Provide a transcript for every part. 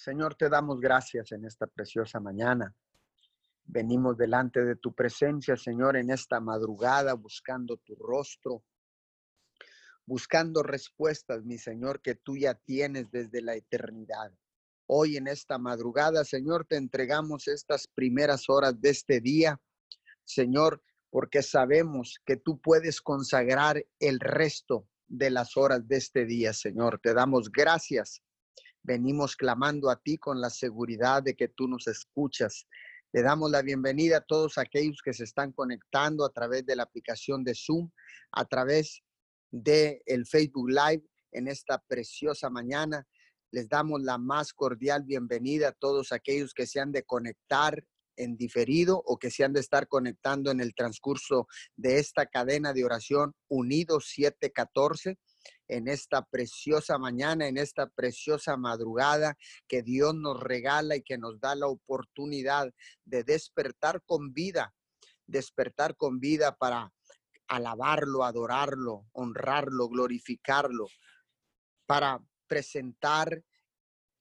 Señor, te damos gracias en esta preciosa mañana. Venimos delante de tu presencia, Señor, en esta madrugada, buscando tu rostro, buscando respuestas, mi Señor, que tú ya tienes desde la eternidad. Hoy en esta madrugada, Señor, te entregamos estas primeras horas de este día, Señor, porque sabemos que tú puedes consagrar el resto de las horas de este día, Señor. Te damos gracias Venimos clamando a ti con la seguridad de que tú nos escuchas. Le damos la bienvenida a todos aquellos que se están conectando a través de la aplicación de Zoom, a través de el Facebook Live en esta preciosa mañana. Les damos la más cordial bienvenida a todos aquellos que se han de conectar en diferido o que se han de estar conectando en el transcurso de esta cadena de oración Unidos 714 en esta preciosa mañana, en esta preciosa madrugada que Dios nos regala y que nos da la oportunidad de despertar con vida, despertar con vida para alabarlo, adorarlo, honrarlo, glorificarlo, para presentar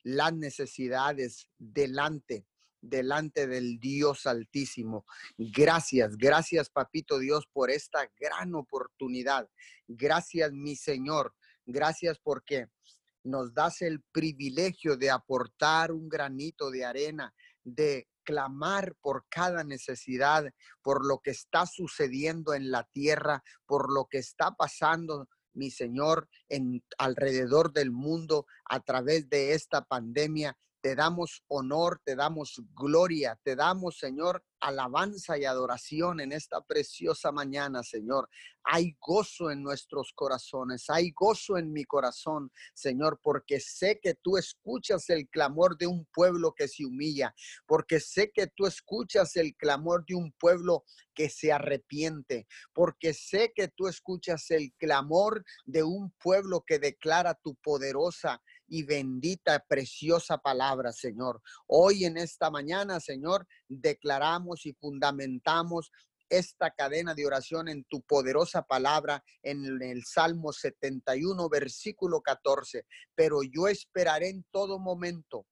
las necesidades delante delante del Dios Altísimo. Gracias, gracias Papito Dios por esta gran oportunidad. Gracias mi Señor, gracias porque nos das el privilegio de aportar un granito de arena, de clamar por cada necesidad, por lo que está sucediendo en la tierra, por lo que está pasando mi Señor, en alrededor del mundo a través de esta pandemia te damos honor, te damos gloria, te damos, Señor, alabanza y adoración en esta preciosa mañana, Señor. Hay gozo en nuestros corazones, hay gozo en mi corazón, Señor, porque sé que tú escuchas el clamor de un pueblo que se humilla, porque sé que tú escuchas el clamor de un pueblo que se arrepiente, porque sé que tú escuchas el clamor de un pueblo que declara tu poderosa y bendita, preciosa palabra, Señor. Hoy en esta mañana, Señor, declaramos y fundamentamos esta cadena de oración en tu poderosa palabra en el Salmo 71, versículo 14. Pero yo esperaré en todo momento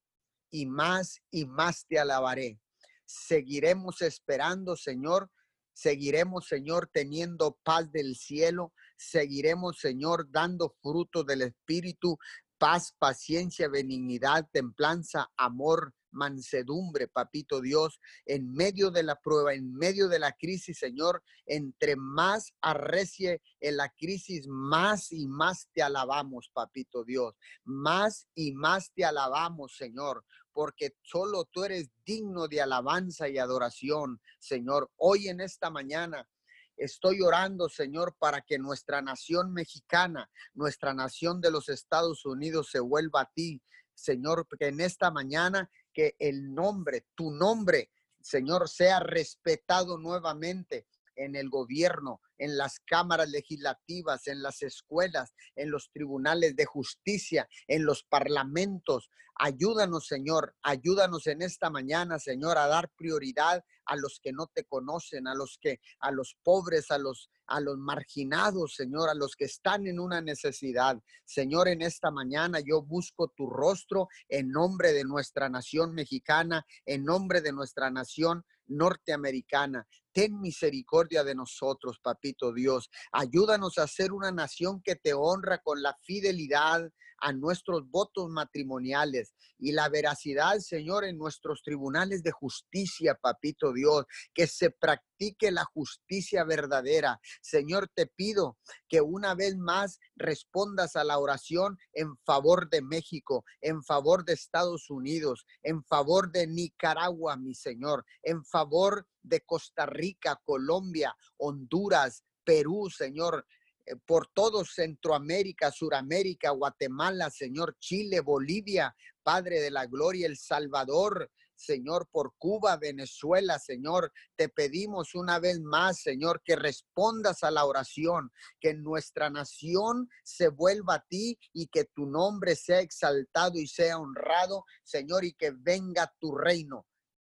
y más y más te alabaré. Seguiremos esperando, Señor. Seguiremos, Señor, teniendo paz del cielo. Seguiremos, Señor, dando fruto del Espíritu paz, paciencia, benignidad, templanza, amor, mansedumbre, papito Dios, en medio de la prueba, en medio de la crisis, Señor, entre más arrecie en la crisis, más y más te alabamos, papito Dios, más y más te alabamos, Señor, porque solo tú eres digno de alabanza y adoración, Señor. Hoy en esta mañana Estoy orando, Señor, para que nuestra nación mexicana, nuestra nación de los Estados Unidos se vuelva a ti, Señor, que en esta mañana que el nombre, tu nombre, Señor, sea respetado nuevamente en el gobierno, en las cámaras legislativas, en las escuelas, en los tribunales de justicia, en los parlamentos. Ayúdanos, Señor, ayúdanos en esta mañana, Señor, a dar prioridad a los que no te conocen, a los que, a los pobres, a los, a los marginados, Señor, a los que están en una necesidad. Señor, en esta mañana yo busco tu rostro en nombre de nuestra nación mexicana, en nombre de nuestra nación norteamericana. Ten misericordia de nosotros, papito Dios. Ayúdanos a ser una nación que te honra con la fidelidad, a nuestros votos matrimoniales y la veracidad, Señor, en nuestros tribunales de justicia, papito Dios, que se practique la justicia verdadera. Señor, te pido que una vez más respondas a la oración en favor de México, en favor de Estados Unidos, en favor de Nicaragua, mi Señor, en favor de Costa Rica, Colombia, Honduras, Perú, Señor, eh, por todo Centroamérica, Suramérica, Guatemala, Señor, Chile, Bolivia, Padre de la Gloria, El Salvador, Señor, por Cuba, Venezuela, Señor. Te pedimos una vez más, Señor, que respondas a la oración, que nuestra nación se vuelva a ti y que tu nombre sea exaltado y sea honrado, Señor, y que venga tu reino,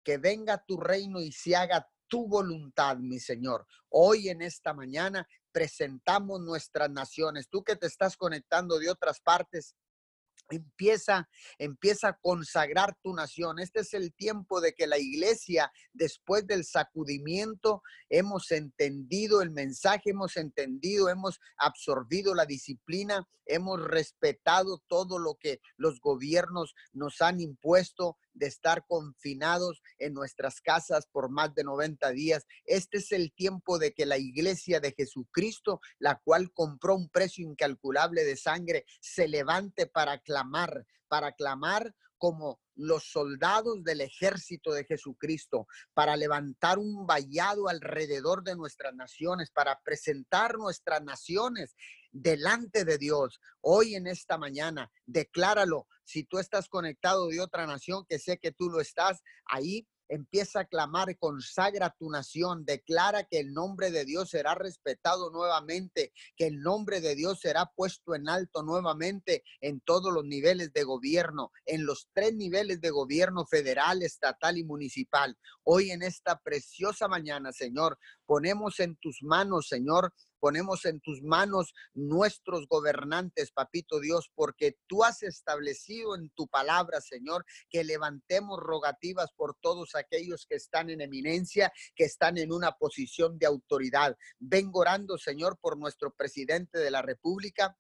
que venga tu reino y se haga tu voluntad, mi Señor. Hoy en esta mañana presentamos nuestras naciones. Tú que te estás conectando de otras partes, Empieza, empieza a consagrar tu nación. Este es el tiempo de que la iglesia, después del sacudimiento, hemos entendido el mensaje, hemos entendido, hemos absorbido la disciplina, hemos respetado todo lo que los gobiernos nos han impuesto de estar confinados en nuestras casas por más de 90 días. Este es el tiempo de que la iglesia de Jesucristo, la cual compró un precio incalculable de sangre, se levante para clamar, para clamar como los soldados del ejército de Jesucristo, para levantar un vallado alrededor de nuestras naciones, para presentar nuestras naciones delante de Dios. Hoy en esta mañana, decláralo. Si tú estás conectado de otra nación, que sé que tú lo estás, ahí empieza a clamar, consagra tu nación, declara que el nombre de Dios será respetado nuevamente, que el nombre de Dios será puesto en alto nuevamente en todos los niveles de gobierno, en los tres niveles de gobierno federal, estatal y municipal. Hoy en esta preciosa mañana, Señor, ponemos en tus manos, Señor, Ponemos en tus manos nuestros gobernantes, papito Dios, porque tú has establecido en tu palabra, Señor, que levantemos rogativas por todos aquellos que están en eminencia, que están en una posición de autoridad. Vengo orando, Señor, por nuestro presidente de la República,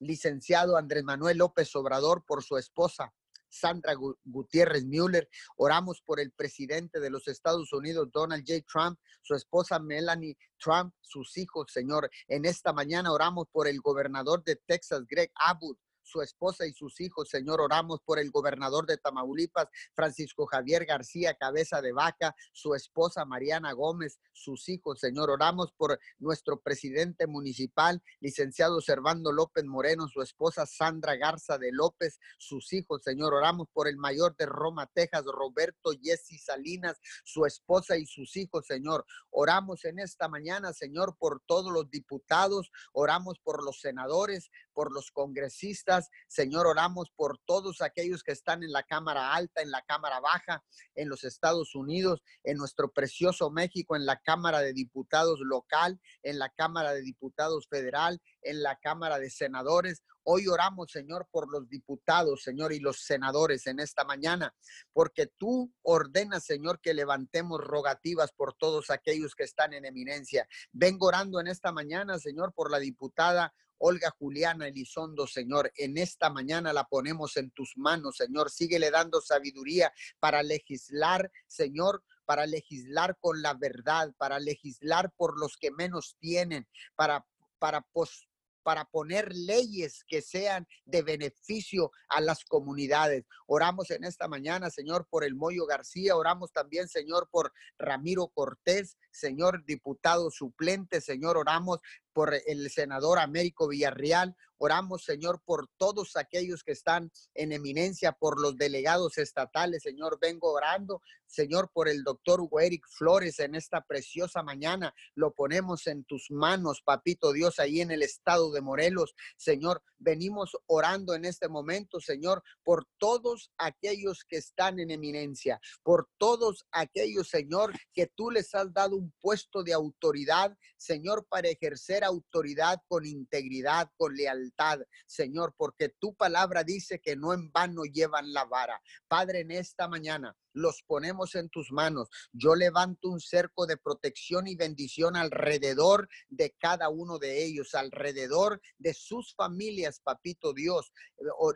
licenciado Andrés Manuel López Obrador, por su esposa, Sandra Gutiérrez Müller. Oramos por el presidente de los Estados Unidos, Donald J. Trump, su esposa Melanie Trump, sus hijos, Señor. En esta mañana oramos por el gobernador de Texas, Greg Abbott su esposa y sus hijos. Señor, oramos por el gobernador de Tamaulipas, Francisco Javier García, cabeza de vaca, su esposa Mariana Gómez, sus hijos. Señor, oramos por nuestro presidente municipal, licenciado Servando López Moreno, su esposa Sandra Garza de López, sus hijos. Señor, oramos por el mayor de Roma, Texas, Roberto Jesse Salinas, su esposa y sus hijos. Señor, oramos en esta mañana, Señor, por todos los diputados, oramos por los senadores, por los congresistas. Señor, oramos por todos aquellos que están en la Cámara Alta, en la Cámara Baja, en los Estados Unidos, en nuestro precioso México, en la Cámara de Diputados local, en la Cámara de Diputados federal, en la Cámara de Senadores. Hoy oramos, Señor, por los diputados, Señor, y los senadores en esta mañana, porque tú ordenas, Señor, que levantemos rogativas por todos aquellos que están en eminencia. Vengo orando en esta mañana, Señor, por la diputada Olga Juliana Elizondo, Señor, en esta mañana la ponemos en tus manos, Señor. Síguele dando sabiduría para legislar, Señor, para legislar con la verdad, para legislar por los que menos tienen, para, para para poner leyes que sean de beneficio a las comunidades. Oramos en esta mañana, Señor, por el Moyo García, oramos también, Señor, por Ramiro Cortés, Señor diputado suplente, Señor, oramos por el senador Américo Villarreal. Oramos, Señor, por todos aquellos que están en eminencia, por los delegados estatales. Señor, vengo orando, Señor, por el doctor Hugo Eric Flores en esta preciosa mañana. Lo ponemos en tus manos, papito Dios, ahí en el estado de Morelos. Señor, venimos orando en este momento, Señor, por todos aquellos que están en eminencia, por todos aquellos, Señor, que tú les has dado un puesto de autoridad, Señor, para ejercer autoridad con integridad, con lealtad, Señor, porque tu palabra dice que no en vano llevan la vara. Padre, en esta mañana los ponemos en tus manos. Yo levanto un cerco de protección y bendición alrededor de cada uno de ellos, alrededor de sus familias, papito Dios.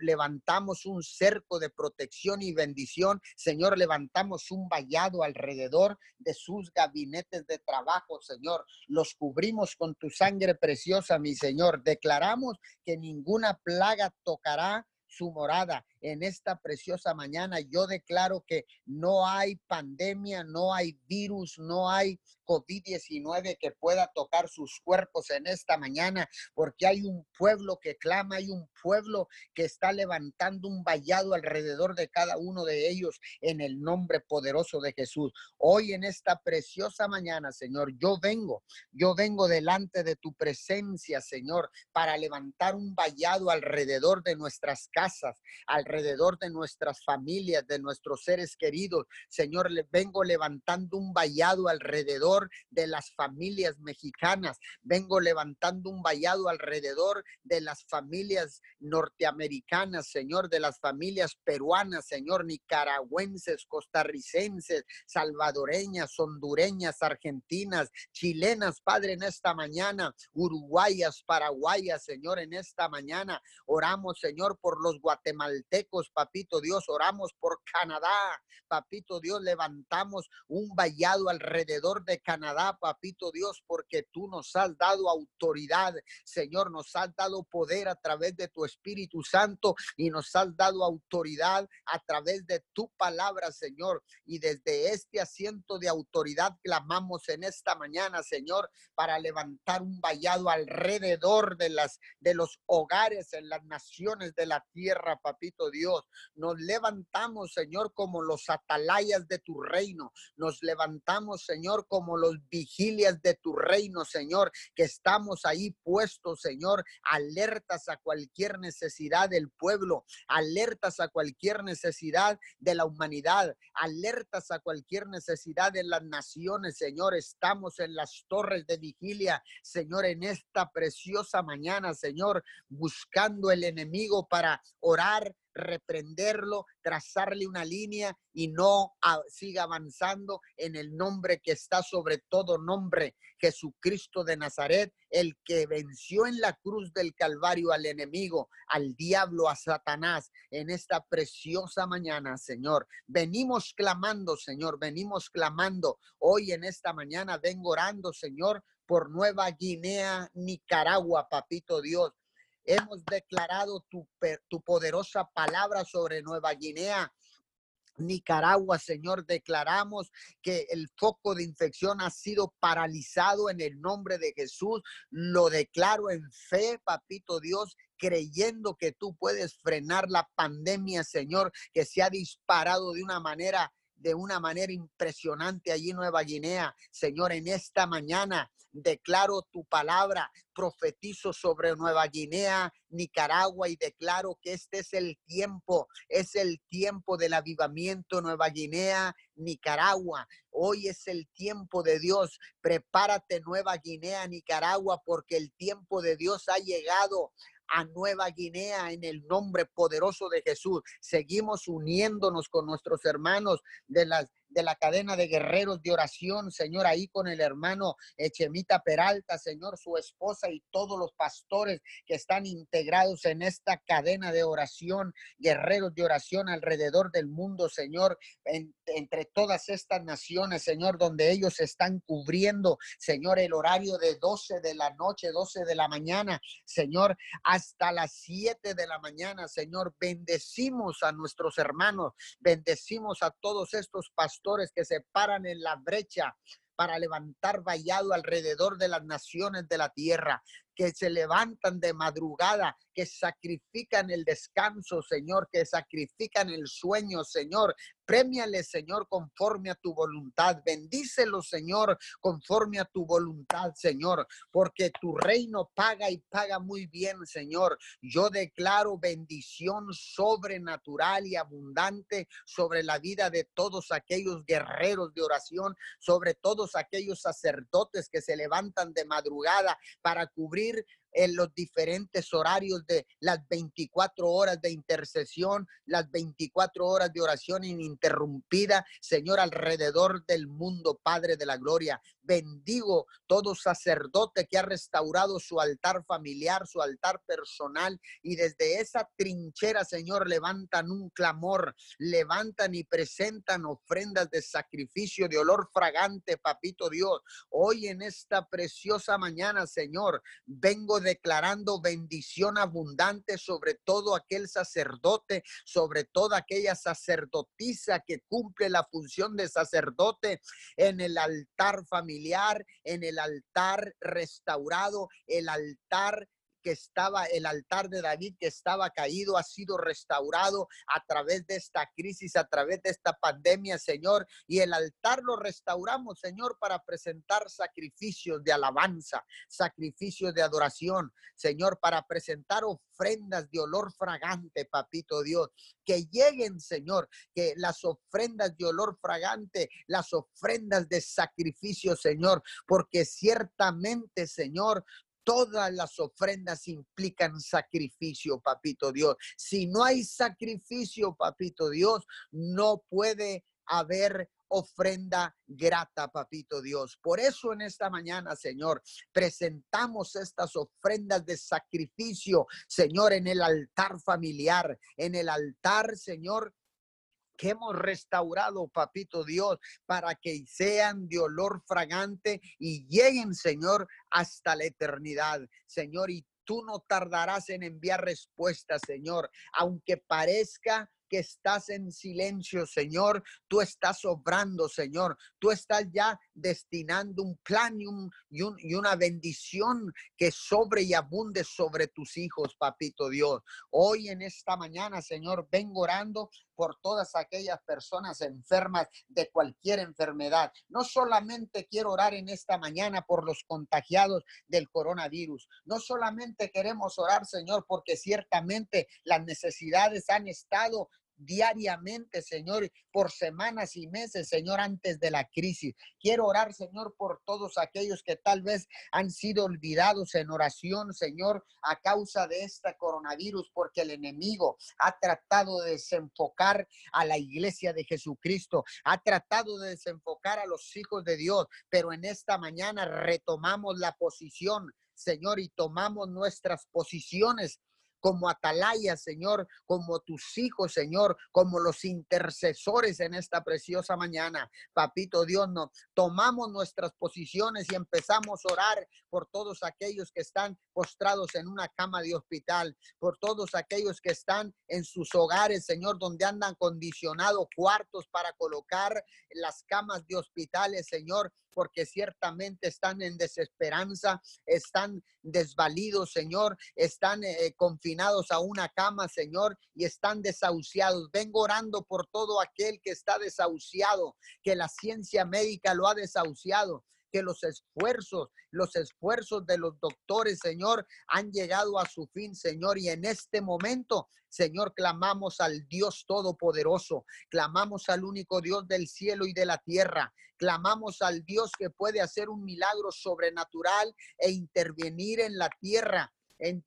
Levantamos un cerco de protección y bendición. Señor, levantamos un vallado alrededor de sus gabinetes de trabajo, Señor. Los cubrimos con tu sangre preciosa, mi Señor. Declaramos que ninguna plaga tocará su morada en esta preciosa mañana. Yo declaro que no hay pandemia, no hay virus, no hay COVID-19 que pueda tocar sus cuerpos en esta mañana, porque hay un pueblo que clama, hay un pueblo que está levantando un vallado alrededor de cada uno de ellos en el nombre poderoso de Jesús. Hoy en esta preciosa mañana, Señor, yo vengo, yo vengo delante de tu presencia, Señor, para levantar un vallado alrededor de nuestras casas, alrededor alrededor de nuestras familias, de nuestros seres queridos. Señor, le vengo levantando un vallado alrededor de las familias mexicanas. Vengo levantando un vallado alrededor de las familias norteamericanas, Señor, de las familias peruanas, Señor, nicaragüenses, costarricenses, salvadoreñas, hondureñas, argentinas, chilenas, Padre, en esta mañana, uruguayas, paraguayas, Señor, en esta mañana. Oramos, Señor, por los guatemaltecos, papito Dios, oramos por Canadá, papito Dios, levantamos un vallado alrededor de Canadá, papito Dios, porque tú nos has dado autoridad, Señor, nos has dado poder a través de tu Espíritu Santo y nos has dado autoridad a través de tu palabra, Señor. Y desde este asiento de autoridad clamamos en esta mañana, Señor, para levantar un vallado alrededor de las de los hogares en las naciones de la tierra, papito Dios. Nos levantamos, Señor, como los atalayas de tu reino. Nos levantamos, Señor, como los vigilias de tu reino, Señor, que estamos ahí puestos, Señor, alertas a cualquier necesidad del pueblo, alertas a cualquier necesidad de la humanidad, alertas a cualquier necesidad de las naciones, Señor. Estamos en las torres de vigilia, Señor, en esta preciosa mañana, Señor, buscando el enemigo para orar, reprenderlo, trazarle una línea y no siga avanzando en el nombre que está sobre todo nombre, Jesucristo de Nazaret, el que venció en la cruz del Calvario al enemigo, al diablo, a Satanás, en esta preciosa mañana, Señor. Venimos clamando, Señor, venimos clamando. Hoy en esta mañana vengo orando, Señor, por Nueva Guinea, Nicaragua, papito Dios Hemos declarado tu, tu poderosa palabra sobre Nueva Guinea. Nicaragua, Señor, declaramos que el foco de infección ha sido paralizado en el nombre de Jesús. Lo declaro en fe, papito Dios, creyendo que tú puedes frenar la pandemia, Señor, que se ha disparado de una manera de una manera impresionante allí Nueva Guinea. Señor, en esta mañana declaro tu palabra, profetizo sobre Nueva Guinea, Nicaragua y declaro que este es el tiempo, es el tiempo del avivamiento Nueva Guinea, Nicaragua. Hoy es el tiempo de Dios. Prepárate Nueva Guinea, Nicaragua, porque el tiempo de Dios ha llegado a Nueva Guinea en el nombre poderoso de Jesús. Seguimos uniéndonos con nuestros hermanos de las de la cadena de guerreros de oración, Señor, ahí con el hermano Echemita Peralta, Señor, su esposa y todos los pastores que están integrados en esta cadena de oración, guerreros de oración alrededor del mundo, Señor, entre todas estas naciones, Señor, donde ellos están cubriendo, Señor, el horario de 12 de la noche, 12 de la mañana, Señor, hasta las 7 de la mañana, Señor, bendecimos a nuestros hermanos, bendecimos a todos estos pastores que se paran en la brecha para levantar vallado alrededor de las naciones de la tierra que se levantan de madrugada, que sacrifican el descanso, Señor, que sacrifican el sueño, Señor. Premiale, Señor, conforme a tu voluntad. Bendícelo, Señor, conforme a tu voluntad, Señor, porque tu reino paga y paga muy bien, Señor. Yo declaro bendición sobrenatural y abundante sobre la vida de todos aquellos guerreros de oración, sobre todos aquellos sacerdotes que se levantan de madrugada para cubrir morir en los diferentes horarios de las 24 horas de intercesión, las 24 horas de oración ininterrumpida, Señor, alrededor del mundo, Padre de la Gloria. Bendigo todo sacerdote que ha restaurado su altar familiar, su altar personal y desde esa trinchera, Señor, levantan un clamor, levantan y presentan ofrendas de sacrificio de olor fragante, papito Dios. Hoy en esta preciosa mañana, Señor, vengo declarando bendición abundante sobre todo aquel sacerdote, sobre toda aquella sacerdotisa que cumple la función de sacerdote en el altar familiar en el altar restaurado, el altar que estaba, el altar de David que estaba caído, ha sido restaurado a través de esta crisis, a través de esta pandemia, Señor. Y el altar lo restauramos, Señor, para presentar sacrificios de alabanza, sacrificios de adoración, Señor, para presentar ofrendas de olor fragante, papito Dios. Que lleguen, Señor, que las ofrendas de olor fragante, las ofrendas de sacrificio, Señor, porque ciertamente, Señor, todas las ofrendas implican sacrificio, papito Dios. Si no hay sacrificio, papito Dios, no puede haber ofrenda grata, papito Dios. Por eso en esta mañana, Señor, presentamos estas ofrendas de sacrificio, Señor, en el altar familiar, en el altar, Señor, que hemos restaurado, papito Dios, para que sean de olor fragante y lleguen, Señor, hasta la eternidad, Señor. Y tú no tardarás en enviar respuestas, Señor, aunque parezca que estás en silencio, Señor. Tú estás obrando, Señor. Tú estás ya destinando un plan y, y, una bendición que sobre y abunde sobre tus hijos, papito Dios. Hoy en esta mañana, Señor, vengo orando por todas aquellas personas enfermas de cualquier enfermedad. No solamente quiero orar en esta mañana por los contagiados del coronavirus. No solamente queremos orar, Señor, porque ciertamente las necesidades han estado diariamente, Señor, por semanas y meses, Señor, antes de la crisis. Quiero orar, Señor, por todos aquellos que tal vez han sido olvidados en oración, Señor, a causa de este coronavirus, porque el enemigo ha tratado de desenfocar a la iglesia de Jesucristo, ha tratado de desenfocar a los hijos de Dios, pero en esta mañana retomamos la posición Señor, y tomamos nuestras posiciones como atalaya, Señor, como tus hijos, Señor, como los intercesores en esta preciosa mañana. Papito Dios, no, tomamos nuestras posiciones y empezamos a orar por todos aquellos que están postrados en una cama de hospital, por todos aquellos que están en sus hogares, Señor, donde andan condicionados cuartos para colocar las camas de hospitales, Señor, porque ciertamente están en desesperanza, están desvalidos, Señor, están eh, confinados a una cama, Señor, y están desahuciados. Vengo orando por todo aquel que está desahuciado, que la ciencia médica lo ha desahuciado que los esfuerzos, los esfuerzos de los doctores, Señor, han llegado a su fin, Señor. Y en este momento, Señor, clamamos al Dios Todopoderoso, clamamos al único Dios del cielo y de la tierra, clamamos al Dios que puede hacer un milagro sobrenatural e intervenir en la tierra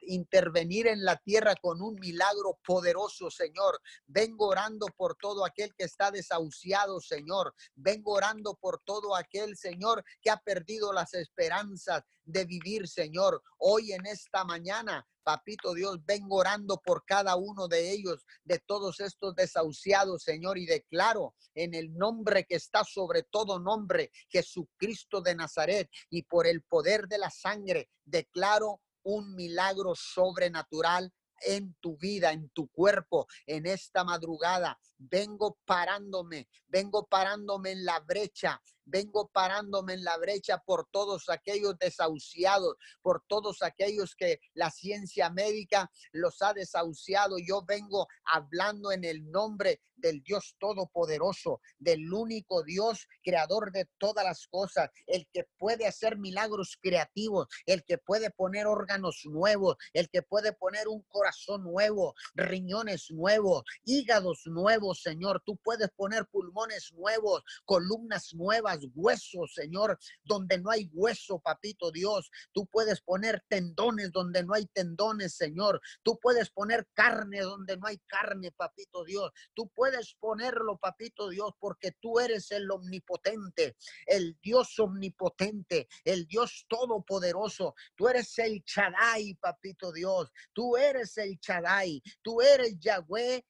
intervenir en la tierra con un milagro poderoso, Señor. Vengo orando por todo aquel que está desahuciado, Señor. Vengo orando por todo aquel, Señor, que ha perdido las esperanzas de vivir, Señor. Hoy en esta mañana, Papito Dios, vengo orando por cada uno de ellos, de todos estos desahuciados, Señor, y declaro en el nombre que está sobre todo nombre, Jesucristo de Nazaret, y por el poder de la sangre, declaro un milagro sobrenatural en tu vida, en tu cuerpo, en esta madrugada. Vengo parándome, vengo parándome en la brecha vengo parándome en la brecha por todos aquellos desahuciados, por todos aquellos que la ciencia médica los ha desahuciado. Yo vengo hablando en el nombre del Dios Todopoderoso, del único Dios creador de todas las cosas, el que puede hacer milagros creativos, el que puede poner órganos nuevos, el que puede poner un corazón nuevo, riñones nuevos, hígados nuevos, Señor. Tú puedes poner pulmones nuevos, columnas nuevas huesos, Señor, donde no hay hueso, papito Dios. Tú puedes poner tendones donde no hay tendones, Señor. Tú puedes poner carne donde no hay carne, papito Dios. Tú puedes ponerlo, papito Dios, porque tú eres el omnipotente, el Dios omnipotente, el Dios todopoderoso. Tú eres el Chadai, papito Dios. Tú eres el Chadai. Tú eres Yahweh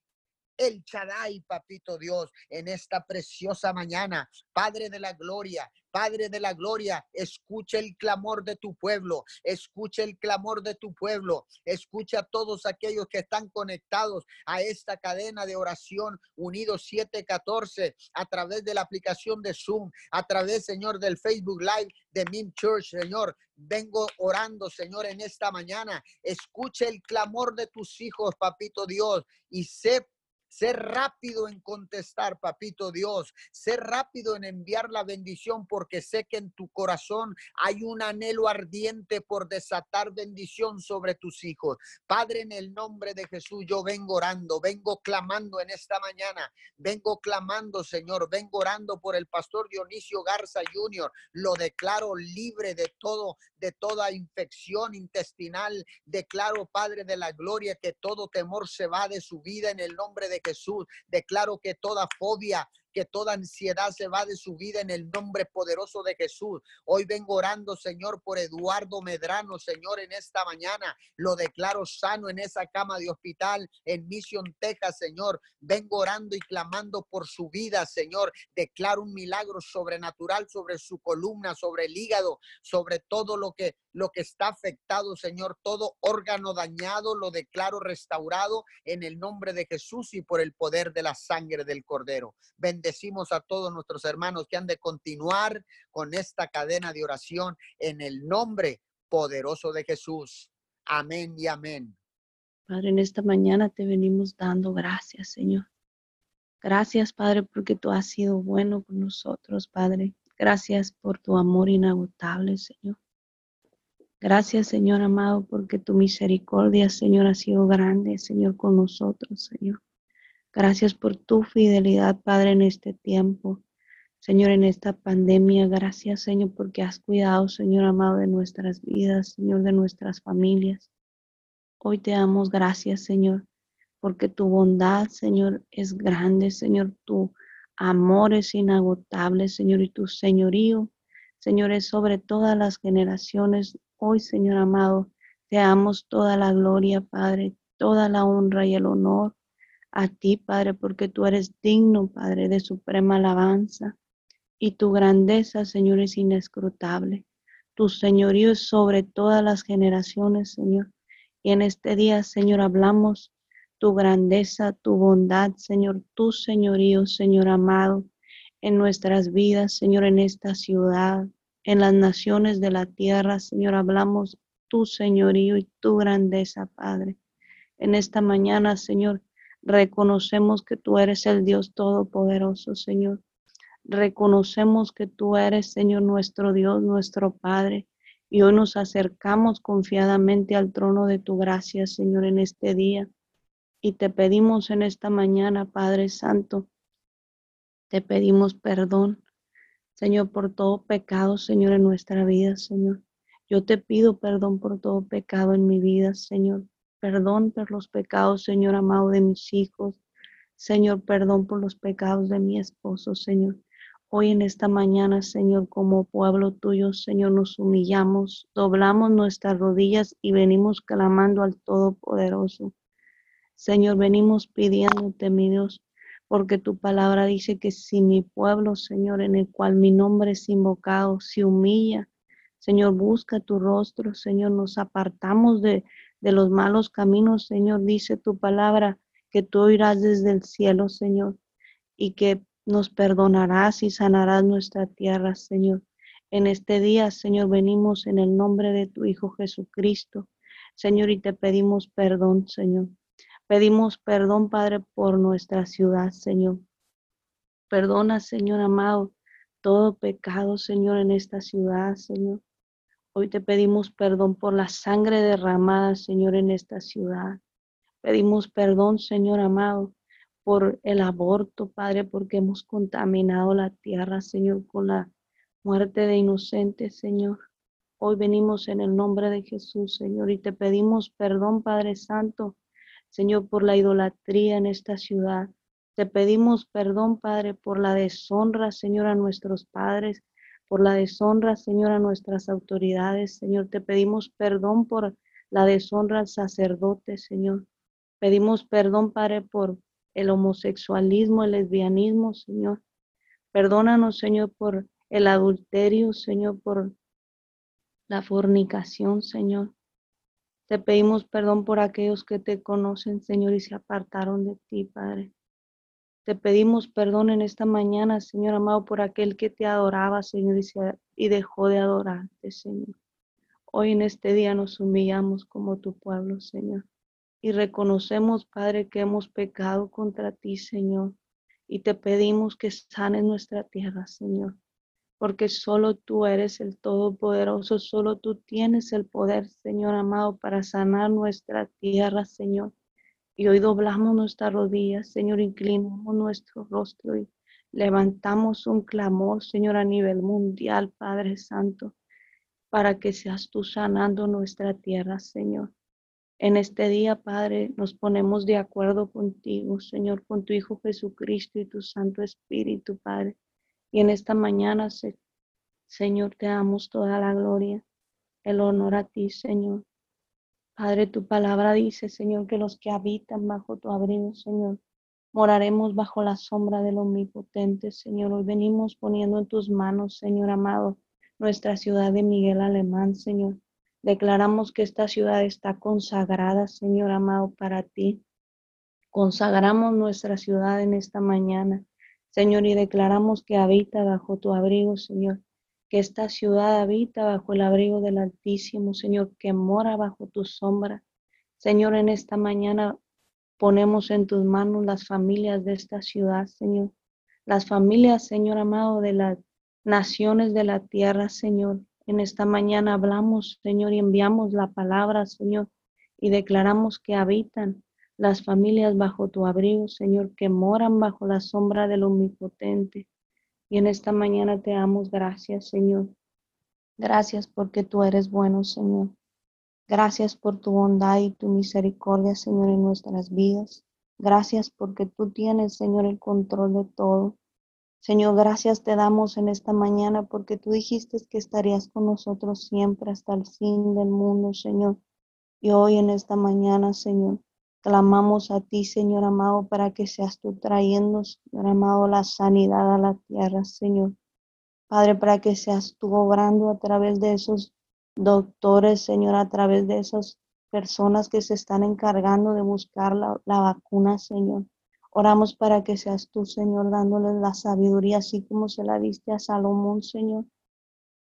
el Chadai, papito Dios, en esta preciosa mañana. Padre de la gloria, Padre de la gloria, escucha el clamor de tu pueblo, escucha el clamor de tu pueblo, escucha a todos aquellos que están conectados a esta cadena de oración Unidos 714 a través de la aplicación de Zoom, a través, Señor, del Facebook Live de Min Church, Señor. Vengo orando, Señor, en esta mañana. Escucha el clamor de tus hijos, papito Dios, y sé Ser rápido en contestar, papito Dios. Ser rápido en enviar la bendición porque sé que en tu corazón hay un anhelo ardiente por desatar bendición sobre tus hijos. Padre, en el nombre de Jesús, yo vengo orando, vengo clamando en esta mañana. Vengo clamando, Señor. Vengo orando por el pastor Dionisio Garza Jr. Lo declaro libre de todo, de toda infección intestinal. Declaro, Padre de la gloria, que todo temor se va de su vida en el nombre de Jesús. Declaro que toda fobia, que toda ansiedad se va de su vida en el nombre poderoso de Jesús. Hoy vengo orando, Señor, por Eduardo Medrano, Señor, en esta mañana. Lo declaro sano en esa cama de hospital en Mission, Texas, Señor. Vengo orando y clamando por su vida, Señor. Declaro un milagro sobrenatural sobre su columna, sobre el hígado, sobre todo lo que lo que está afectado, Señor, todo órgano dañado, lo declaro restaurado en el nombre de Jesús y por el poder de la sangre del Cordero. Bendecimos a todos nuestros hermanos que han de continuar con esta cadena de oración en el nombre poderoso de Jesús. Amén y amén. Padre, en esta mañana te venimos dando gracias, Señor. Gracias, Padre, porque tú has sido bueno con nosotros, Padre. Gracias por tu amor inagotable, Señor. Gracias, Señor amado, porque tu misericordia, Señor, ha sido grande, Señor, con nosotros, Señor. Gracias por tu fidelidad, Padre, en este tiempo. Señor, en esta pandemia, gracias, Señor, porque has cuidado, Señor amado, de nuestras vidas, Señor, de nuestras familias. Hoy te damos gracias, Señor, porque tu bondad, Señor, es grande, Señor, tu amor es inagotable, Señor, y tu señorío, Señor, es sobre todas las generaciones Hoy, Señor amado, te damos toda la gloria, Padre, toda la honra y el honor a ti, Padre, porque tú eres digno, Padre, de suprema alabanza. Y tu grandeza, Señor, es inescrutable. Tu señorío es sobre todas las generaciones, Señor. Y en este día, Señor, hablamos tu grandeza, tu bondad, Señor, tu señorío, Señor amado, en nuestras vidas, Señor, en esta ciudad, en las naciones de la tierra, Señor, hablamos tu señorío y tu grandeza, Padre. En esta mañana, Señor, reconocemos que tú eres el Dios Todopoderoso, Señor. Reconocemos que tú eres, Señor, nuestro Dios, nuestro Padre. Y hoy nos acercamos confiadamente al trono de tu gracia, Señor, en este día. Y te pedimos en esta mañana, Padre Santo, te pedimos perdón Señor, por todo pecado, Señor, en nuestra vida, Señor. Yo te pido perdón por todo pecado en mi vida, Señor. Perdón por los pecados, Señor amado, de mis hijos. Señor, perdón por los pecados de mi esposo, Señor. Hoy en esta mañana, Señor, como pueblo tuyo, Señor, nos humillamos, doblamos nuestras rodillas y venimos clamando al Todopoderoso. Señor, venimos pidiéndote, mi Dios, porque tu palabra dice que si mi pueblo, Señor, en el cual mi nombre es invocado, se humilla, Señor, busca tu rostro, Señor, nos apartamos de, de los malos caminos, Señor, dice tu palabra, que tú irás desde el cielo, Señor, y que nos perdonarás y sanarás nuestra tierra, Señor. En este día, Señor, venimos en el nombre de tu Hijo Jesucristo, Señor, y te pedimos perdón, Señor. Pedimos perdón, Padre, por nuestra ciudad, Señor. Perdona, Señor amado, todo pecado, Señor, en esta ciudad, Señor. Hoy te pedimos perdón por la sangre derramada, Señor, en esta ciudad. Pedimos perdón, Señor amado, por el aborto, Padre, porque hemos contaminado la tierra, Señor, con la muerte de inocentes, Señor. Hoy venimos en el nombre de Jesús, Señor, y te pedimos perdón, Padre Santo, Señor, por la idolatría en esta ciudad. Te pedimos perdón, Padre, por la deshonra, Señor, a nuestros padres, por la deshonra, Señor, a nuestras autoridades. Señor, te pedimos perdón por la deshonra al sacerdote, Señor. Pedimos perdón, Padre, por el homosexualismo, el lesbianismo, Señor. Perdónanos, Señor, por el adulterio, Señor, por la fornicación, Señor. Te pedimos perdón por aquellos que te conocen, Señor, y se apartaron de ti, Padre. Te pedimos perdón en esta mañana, Señor amado, por aquel que te adoraba, Señor, y, dejó de adorarte, Señor. Hoy en este día nos humillamos como tu pueblo, Señor, y reconocemos, Padre, que hemos pecado contra ti, Señor, y te pedimos que sanes nuestra tierra, Señor porque solo tú eres el Todopoderoso, solo tú tienes el poder, Señor amado, para sanar nuestra tierra, Señor. Y hoy doblamos nuestras rodillas, Señor, inclinamos nuestro rostro y levantamos un clamor, Señor, a nivel mundial, Padre Santo, para que seas tú sanando nuestra tierra, Señor. En este día, Padre, nos ponemos de acuerdo contigo, Señor, con tu Hijo Jesucristo y tu Santo Espíritu, Padre y en esta mañana, Señor, te damos toda la gloria, el honor a ti, Señor. Padre, tu palabra dice, Señor, que los que habitan bajo tu abrigo, Señor, moraremos bajo la sombra del Omnipotente, Señor. Hoy venimos poniendo en tus manos, Señor amado, nuestra ciudad de Miguel Alemán, Señor. Declaramos que esta ciudad está consagrada, Señor amado, para ti. Consagramos nuestra ciudad en esta mañana. Señor, y declaramos que habita bajo tu abrigo, Señor, que esta ciudad habita bajo el abrigo del Altísimo, Señor, que mora bajo tu sombra. Señor, en esta mañana ponemos en tus manos las familias de esta ciudad, Señor. Las familias, Señor amado, de las naciones de la tierra, Señor. En esta mañana hablamos, Señor, y enviamos la palabra, Señor, y declaramos que habitan las familias bajo tu abrigo, Señor, que moran bajo la sombra del Omnipotente. Y en esta mañana te damos gracias, Señor. Gracias porque tú eres bueno, Señor. Gracias por tu bondad y tu misericordia, Señor, en nuestras vidas. Gracias porque tú tienes, Señor, el control de todo. Señor, gracias te damos en esta mañana porque tú dijiste que estarías con nosotros siempre hasta el fin del mundo, Señor. Y hoy en esta mañana, Señor, Clamamos a ti, Señor amado, para que seas tú trayendo, Señor amado, la sanidad a la tierra, Señor. Padre, para que seas tú obrando a través de esos doctores, Señor, a través de esas personas que se están encargando de buscar la, vacuna, Señor. Oramos para que seas tú, Señor, dándoles la sabiduría, así como se la diste a Salomón, Señor.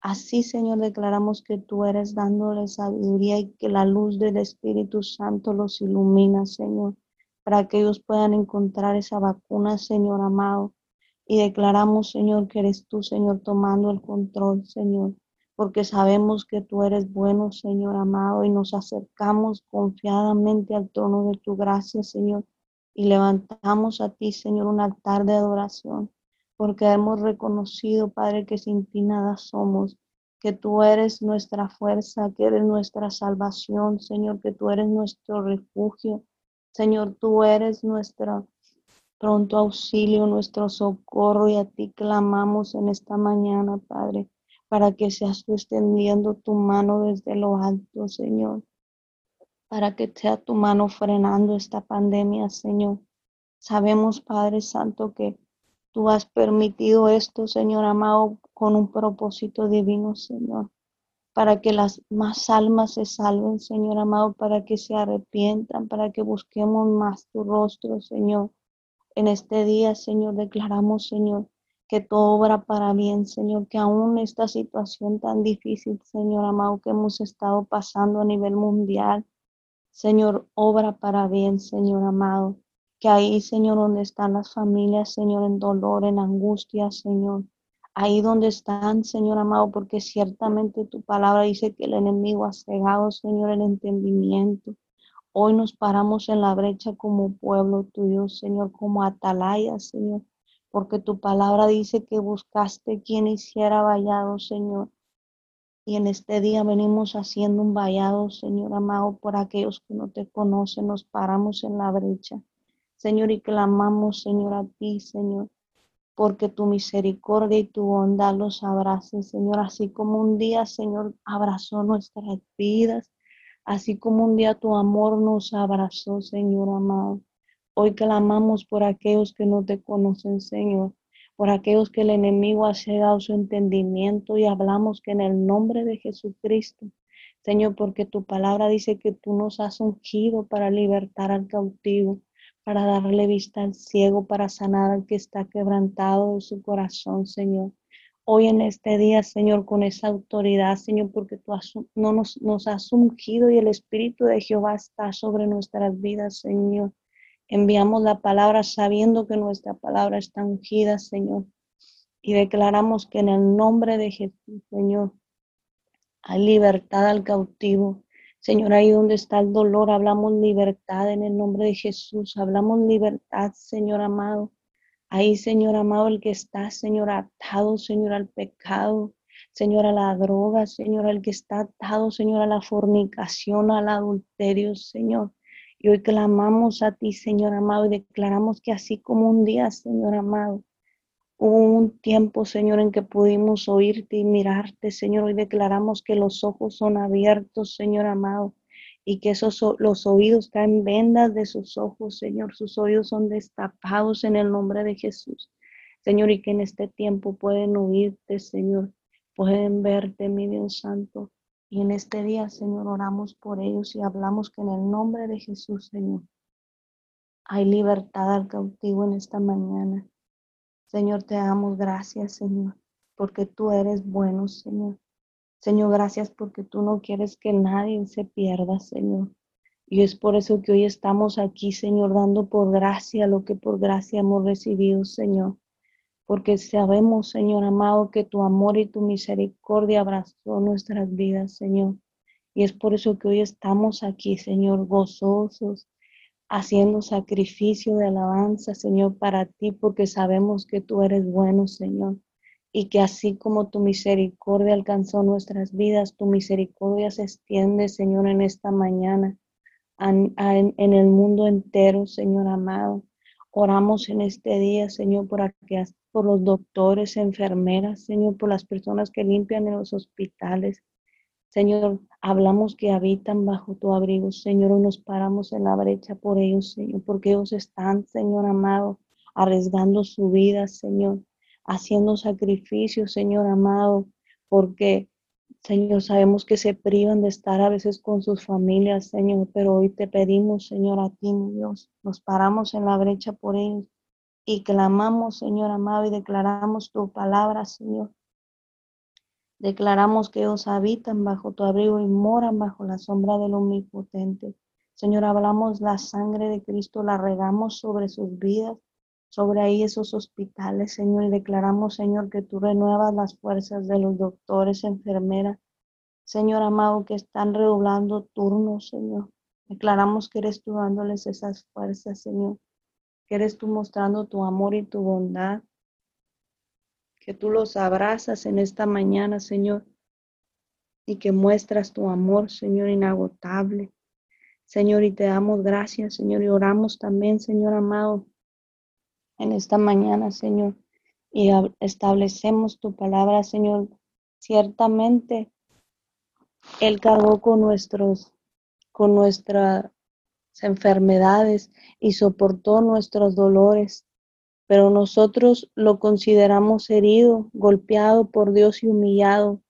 Así, Señor, declaramos que tú eres dándole sabiduría y que la luz del Espíritu Santo los ilumina, Señor, para que ellos puedan encontrar esa vacuna, Señor amado. Y declaramos, Señor, que eres tú, Señor, tomando el control, Señor, porque sabemos que tú eres bueno, Señor amado, y nos acercamos confiadamente al trono de tu gracia, Señor, y levantamos a ti, Señor, un altar de adoración porque hemos reconocido, Padre, que sin ti nada somos, que tú eres nuestra fuerza, que eres nuestra salvación, Señor, que tú eres nuestro refugio. Señor, tú eres nuestro pronto auxilio, nuestro socorro, y a ti clamamos en esta mañana, Padre, para que seas extendiendo tu mano desde lo alto, Señor, para que sea tu mano frenando esta pandemia, Señor. Sabemos, Padre Santo, que Tú has permitido esto, Señor amado, con un propósito divino, Señor, para que las más almas se salven, Señor amado, para que se arrepientan, para que busquemos más tu rostro, Señor. En este día, Señor, declaramos, Señor, que todo obra para bien, Señor, que aún esta situación tan difícil, Señor amado, que hemos estado pasando a nivel mundial, Señor, obra para bien, Señor amado ahí, Señor, donde están las familias, Señor, en dolor, en angustia, Señor. Ahí donde están, Señor amado, porque ciertamente tu palabra dice que el enemigo ha cegado, Señor, el entendimiento. Hoy nos paramos en la brecha como pueblo tuyo, Señor, como atalaya, Señor, porque tu palabra dice que buscaste quien hiciera vallado, Señor. Y en este día venimos haciendo un vallado, Señor amado, por aquellos que no te conocen, nos paramos en la brecha. Señor, y clamamos, Señor, a ti, Señor, porque tu misericordia y tu bondad los abrace, Señor, así como un día, Señor, abrazó nuestras vidas, así como un día tu amor nos abrazó, Señor amado. Hoy clamamos por aquellos que no te conocen, Señor, por aquellos que el enemigo ha cegado su entendimiento y hablamos que en el nombre de Jesucristo, Señor, porque tu palabra dice que tú nos has ungido para libertar al cautivo, para darle vista al ciego, para sanar al que está quebrantado de su corazón, Señor hoy en este día, Señor, con esa autoridad, Señor, porque tú no nos, nos has ungido y el Espíritu de Jehová está sobre nuestras vidas, Señor. Enviamos la palabra sabiendo que nuestra palabra está ungida, Señor. Y declaramos que en el nombre de Jesús, Señor, hay libertad al cautivo. Señor, ahí donde está el dolor, hablamos libertad en el nombre de Jesús. Hablamos libertad, Señor amado. Ahí, Señor amado, el que está, Señor, atado, Señor, al pecado, Señor, a la droga, Señor, el que está atado, Señor, a la fornicación, al adulterio, Señor. Y hoy clamamos a ti, Señor amado, y declaramos que así como un día, Señor amado, hubo un tiempo, Señor, en que pudimos oírte y mirarte, Señor. Hoy declaramos que los ojos son abiertos, Señor amado, y que esos los oídos caen vendas de sus ojos, Señor. Sus oídos son destapados en el nombre de Jesús, Señor, y que en este tiempo pueden oírte, Señor, pueden verte, mi Dios Santo. Y en este día, Señor, oramos por ellos y hablamos que en el nombre de Jesús, Señor, hay libertad al cautivo en esta mañana. Señor, te damos gracias, Señor, porque tú eres bueno, Señor. Señor, gracias porque tú no quieres que nadie se pierda, Señor. Y es por eso que hoy estamos aquí, Señor, dando por gracia lo que por gracia hemos recibido, Señor. Porque sabemos, Señor amado, que tu amor y tu misericordia abrazó nuestras vidas, Señor. Y es por eso que hoy estamos aquí, Señor, gozosos, haciendo sacrificio de alabanza, Señor, para ti, porque sabemos que tú eres bueno, Señor y que así como tu misericordia alcanzó nuestras vidas, tu misericordia se extiende, Señor, en esta mañana, en, el mundo entero, Señor amado. Oramos en este día, Señor, por, por los doctores, enfermeras, Señor, por las personas que limpian en los hospitales. Señor, hablamos que habitan bajo tu abrigo, Señor, y nos paramos en la brecha por ellos, Señor, porque ellos están, Señor amado, arriesgando su vida, Señor haciendo sacrificios, Señor amado, porque, Señor, sabemos que se privan de estar a veces con sus familias, Señor, pero hoy te pedimos, Señor, a ti, mi Dios, nos paramos en la brecha por ellos y clamamos, Señor amado, y declaramos tu palabra, Señor. Declaramos que ellos habitan bajo tu abrigo y moran bajo la sombra del Omnipotente. Señor, hablamos la sangre de Cristo, la regamos sobre sus vidas sobre ahí esos hospitales, Señor, y declaramos, Señor, que tú renuevas las fuerzas de los doctores, enfermeras, Señor amado, que están redoblando turnos, Señor. Declaramos que eres tú dándoles esas fuerzas, Señor, que eres tú mostrando tu amor y tu bondad, que tú los abrazas en esta mañana, Señor, y que muestras tu amor, Señor, inagotable. Señor, y te damos gracias, Señor, y oramos también, Señor amado, en esta mañana, Señor, y establecemos tu palabra, Señor. Ciertamente, Él cargó con nuestros, con nuestras enfermedades y soportó nuestros dolores, pero nosotros lo consideramos herido, golpeado por Dios y humillado.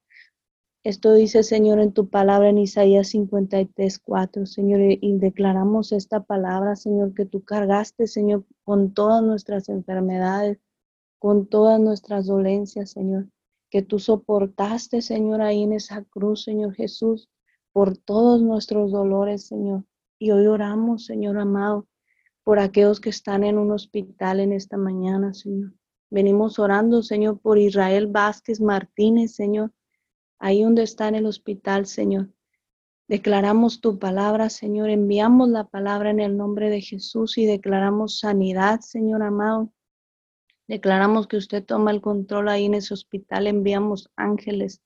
Esto dice, Señor, en tu palabra en Isaías 53, 4, Señor, y declaramos esta palabra, Señor, que tú cargaste, Señor, con todas nuestras enfermedades, con todas nuestras dolencias, Señor, que tú soportaste, Señor, ahí en esa cruz, Señor Jesús, por todos nuestros dolores, Señor. Y hoy oramos, Señor amado, por aquellos que están en un hospital en esta mañana, Señor. Venimos orando, Señor, por Israel Vázquez Martínez, Señor ahí donde está en el hospital, Señor. Declaramos tu palabra, Señor. Enviamos la palabra en el nombre de Jesús y declaramos sanidad, Señor amado. Declaramos que usted toma el control ahí en ese hospital. Enviamos ángeles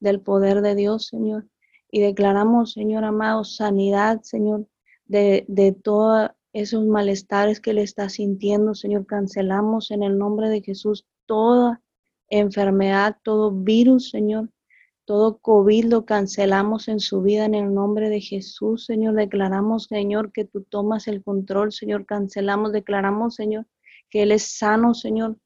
del poder de Dios, Señor. Y declaramos, Señor amado, sanidad, Señor, de, de todos esos malestares que le está sintiendo, Señor. Cancelamos en el nombre de Jesús toda enfermedad, todo virus, Señor, Todo COVID lo cancelamos en su vida en el nombre de Jesús, Señor. Declaramos, Señor, que tú tomas el control, Señor. Cancelamos, declaramos, Señor, que Él es sano, Señor,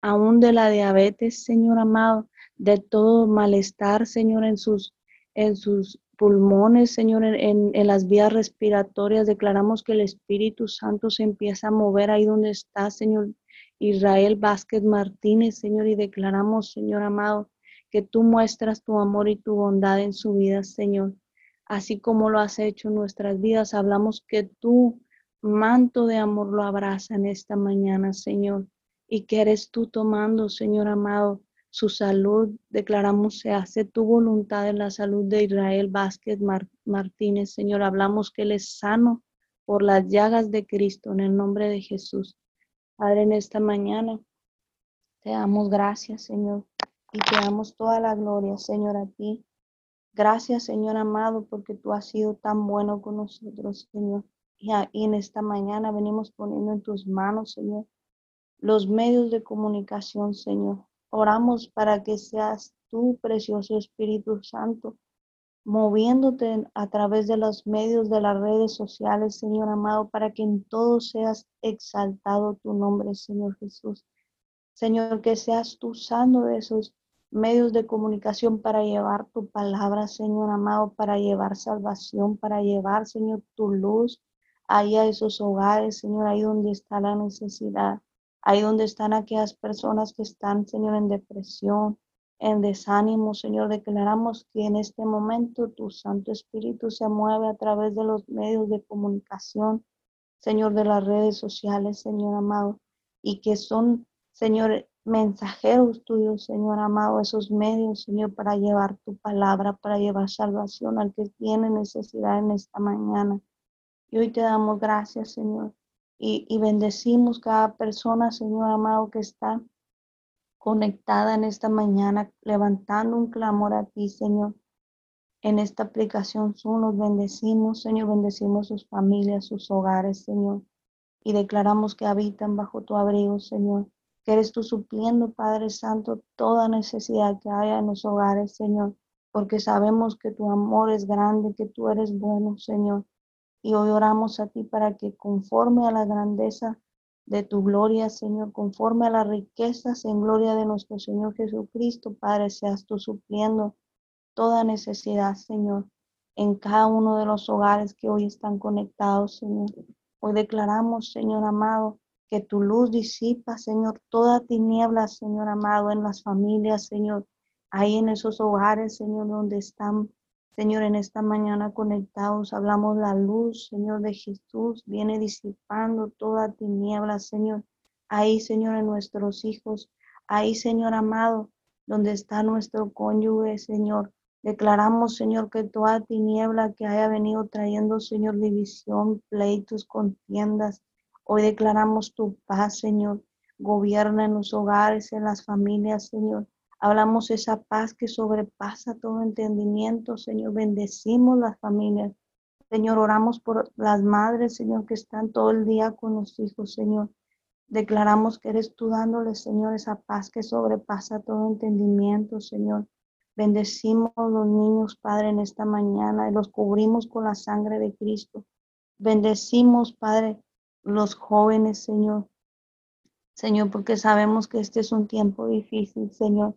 aún de la diabetes, Señor amado, de todo malestar, Señor, en sus, en sus pulmones, Señor, en, las vías respiratorias. Declaramos que el Espíritu Santo se empieza a mover ahí donde está, Señor. Israel Vázquez Martínez, Señor, y declaramos, Señor amado, que tú muestras tu amor y tu bondad en su vida, Señor. Así como lo has hecho en nuestras vidas, hablamos que tu manto de amor lo abraza en esta mañana, Señor. Y que eres tú tomando, Señor amado, su salud. Declaramos, se hace tu voluntad en la salud de Israel Vázquez Martínez, Señor. Hablamos que Él es sano por las llagas de Cristo, en el nombre de Jesús. Padre, en esta mañana te damos gracias, Señor y te damos toda la gloria, Señor, a ti. Gracias, Señor amado, porque tú has sido tan bueno con nosotros, Señor. Y, en esta mañana venimos poniendo en tus manos, Señor, los medios de comunicación, Señor. Oramos para que seas tú, precioso Espíritu Santo, moviéndote a través de los medios de las redes sociales, Señor amado, para que en todo seas exaltado tu nombre, Señor Jesús. Señor, que seas tú usando de esos medios de comunicación para llevar tu palabra, Señor amado, para llevar salvación, para llevar, Señor, tu luz ahí a esos hogares, Señor, ahí donde está la necesidad, ahí donde están aquellas personas que están, Señor, en depresión, en desánimo, Señor, declaramos que en este momento tu Santo Espíritu se mueve a través de los medios de comunicación, Señor, de las redes sociales, Señor amado, y que son, Señor, mensajeros tuyos, Señor amado, esos medios, Señor, para llevar tu palabra, para llevar salvación al que tiene necesidad en esta mañana. Y hoy te damos gracias, Señor, y, bendecimos cada persona, Señor amado, que está conectada en esta mañana, levantando un clamor a ti, Señor. En esta aplicación Zoom bendecimos, Señor, bendecimos sus familias, sus hogares, Señor, y declaramos que habitan bajo tu abrigo, Señor que eres tú supliendo, Padre Santo, toda necesidad que haya en los hogares, Señor, porque sabemos que tu amor es grande, que tú eres bueno, Señor. Y hoy oramos a ti para que conforme a la grandeza de tu gloria, Señor, conforme a las riquezas en gloria de nuestro Señor Jesucristo, Padre, seas tú supliendo toda necesidad, Señor, en cada uno de los hogares que hoy están conectados, Señor. Hoy declaramos, Señor amado, que tu luz disipa, Señor, toda tiniebla, Señor amado, en las familias, Señor, ahí en esos hogares, Señor, donde están, Señor, en esta mañana conectados. Hablamos la luz, Señor, de Jesús, viene disipando toda tiniebla, Señor. Ahí, Señor, en nuestros hijos, ahí, Señor amado, donde está nuestro cónyuge, Señor. Declaramos, Señor, que toda tiniebla que haya venido trayendo, Señor, división, pleitos, contiendas, Hoy declaramos tu paz, Señor. Gobierna en los hogares, en las familias, Señor. Hablamos esa paz que sobrepasa todo entendimiento, Señor. Bendecimos las familias. Señor, oramos por las madres, Señor, que están todo el día con los hijos, Señor. Declaramos que eres tú dándoles, Señor, esa paz que sobrepasa todo entendimiento, Señor. Bendecimos los niños, Padre, en esta mañana y los cubrimos con la sangre de Cristo. Bendecimos, Padre, los jóvenes, Señor. Señor, porque sabemos que este es un tiempo difícil, Señor,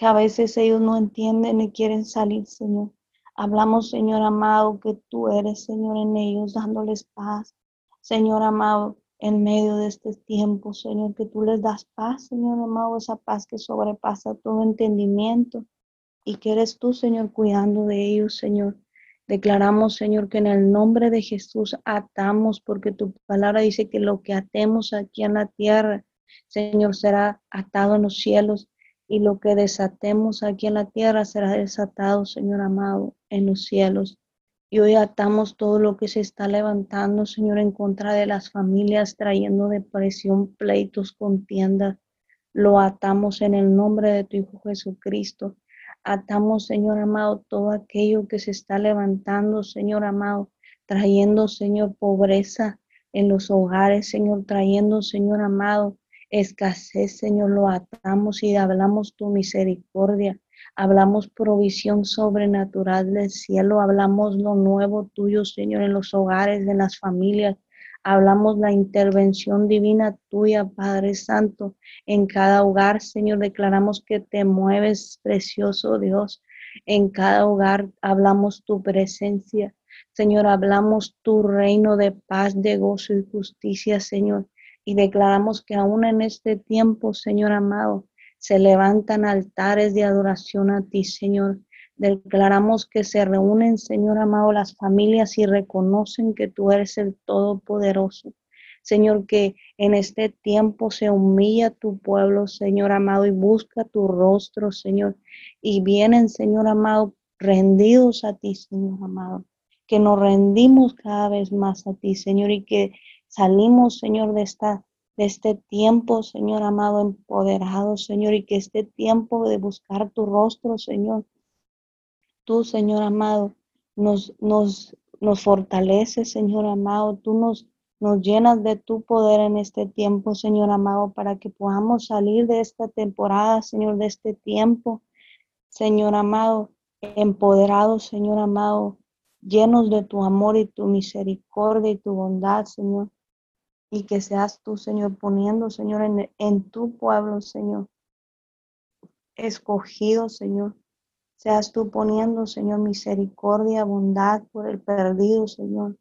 que a veces ellos no entienden y quieren salir, Señor. Hablamos, Señor amado, que tú eres, Señor, en ellos, dándoles paz. Señor amado, en medio de este tiempo, Señor, que tú les das paz, Señor amado, esa paz que sobrepasa todo entendimiento y que eres tú, Señor, cuidando de ellos, Señor. Declaramos, Señor, que en el nombre de Jesús atamos, porque tu palabra dice que lo que atemos aquí en la tierra, Señor, será atado en los cielos, y lo que desatemos aquí en la tierra será desatado, Señor amado, en los cielos. Y hoy atamos todo lo que se está levantando, Señor, en contra de las familias, trayendo depresión, pleitos, contiendas. Lo atamos en el nombre de tu Hijo Jesucristo. Atamos, Señor amado, todo aquello que se está levantando, Señor amado, trayendo, Señor, pobreza en los hogares, Señor, trayendo, Señor amado, escasez, Señor, lo atamos y hablamos tu misericordia. Hablamos provisión sobrenatural del cielo. Hablamos lo nuevo tuyo, Señor, en los hogares, en las familias. Hablamos la intervención divina tuya, Padre Santo, en cada hogar, Señor. Declaramos que te mueves, precioso Dios. En cada hogar hablamos tu presencia. Señor, hablamos tu reino de paz, de gozo y justicia, Señor. Y declaramos que aún en este tiempo, Señor amado, se levantan altares de adoración a ti, Señor. Declaramos que se reúnen, Señor amado, las familias y reconocen que tú eres el Todopoderoso. Señor, que en este tiempo se humilla tu pueblo, Señor amado, y busca tu rostro, Señor. Y vienen, Señor amado, rendidos a ti, Señor amado. Que nos rendimos cada vez más a ti, Señor, y que salimos, Señor, de esta de este tiempo, Señor amado, empoderado, Señor, y que este tiempo de buscar tu rostro, Señor, tú, Señor amado, nos, nos, nos fortaleces, Señor amado, tú nos, nos llenas de tu poder en este tiempo, Señor amado, para que podamos salir de esta temporada, Señor, de este tiempo, Señor amado, empoderados, Señor amado, llenos de tu amor y tu misericordia y tu bondad, Señor y que seas tú, Señor, poniendo, Señor, en, en tu pueblo, Señor, escogido, Señor. Seas tú poniendo, Señor, misericordia, bondad por el perdido, Señor.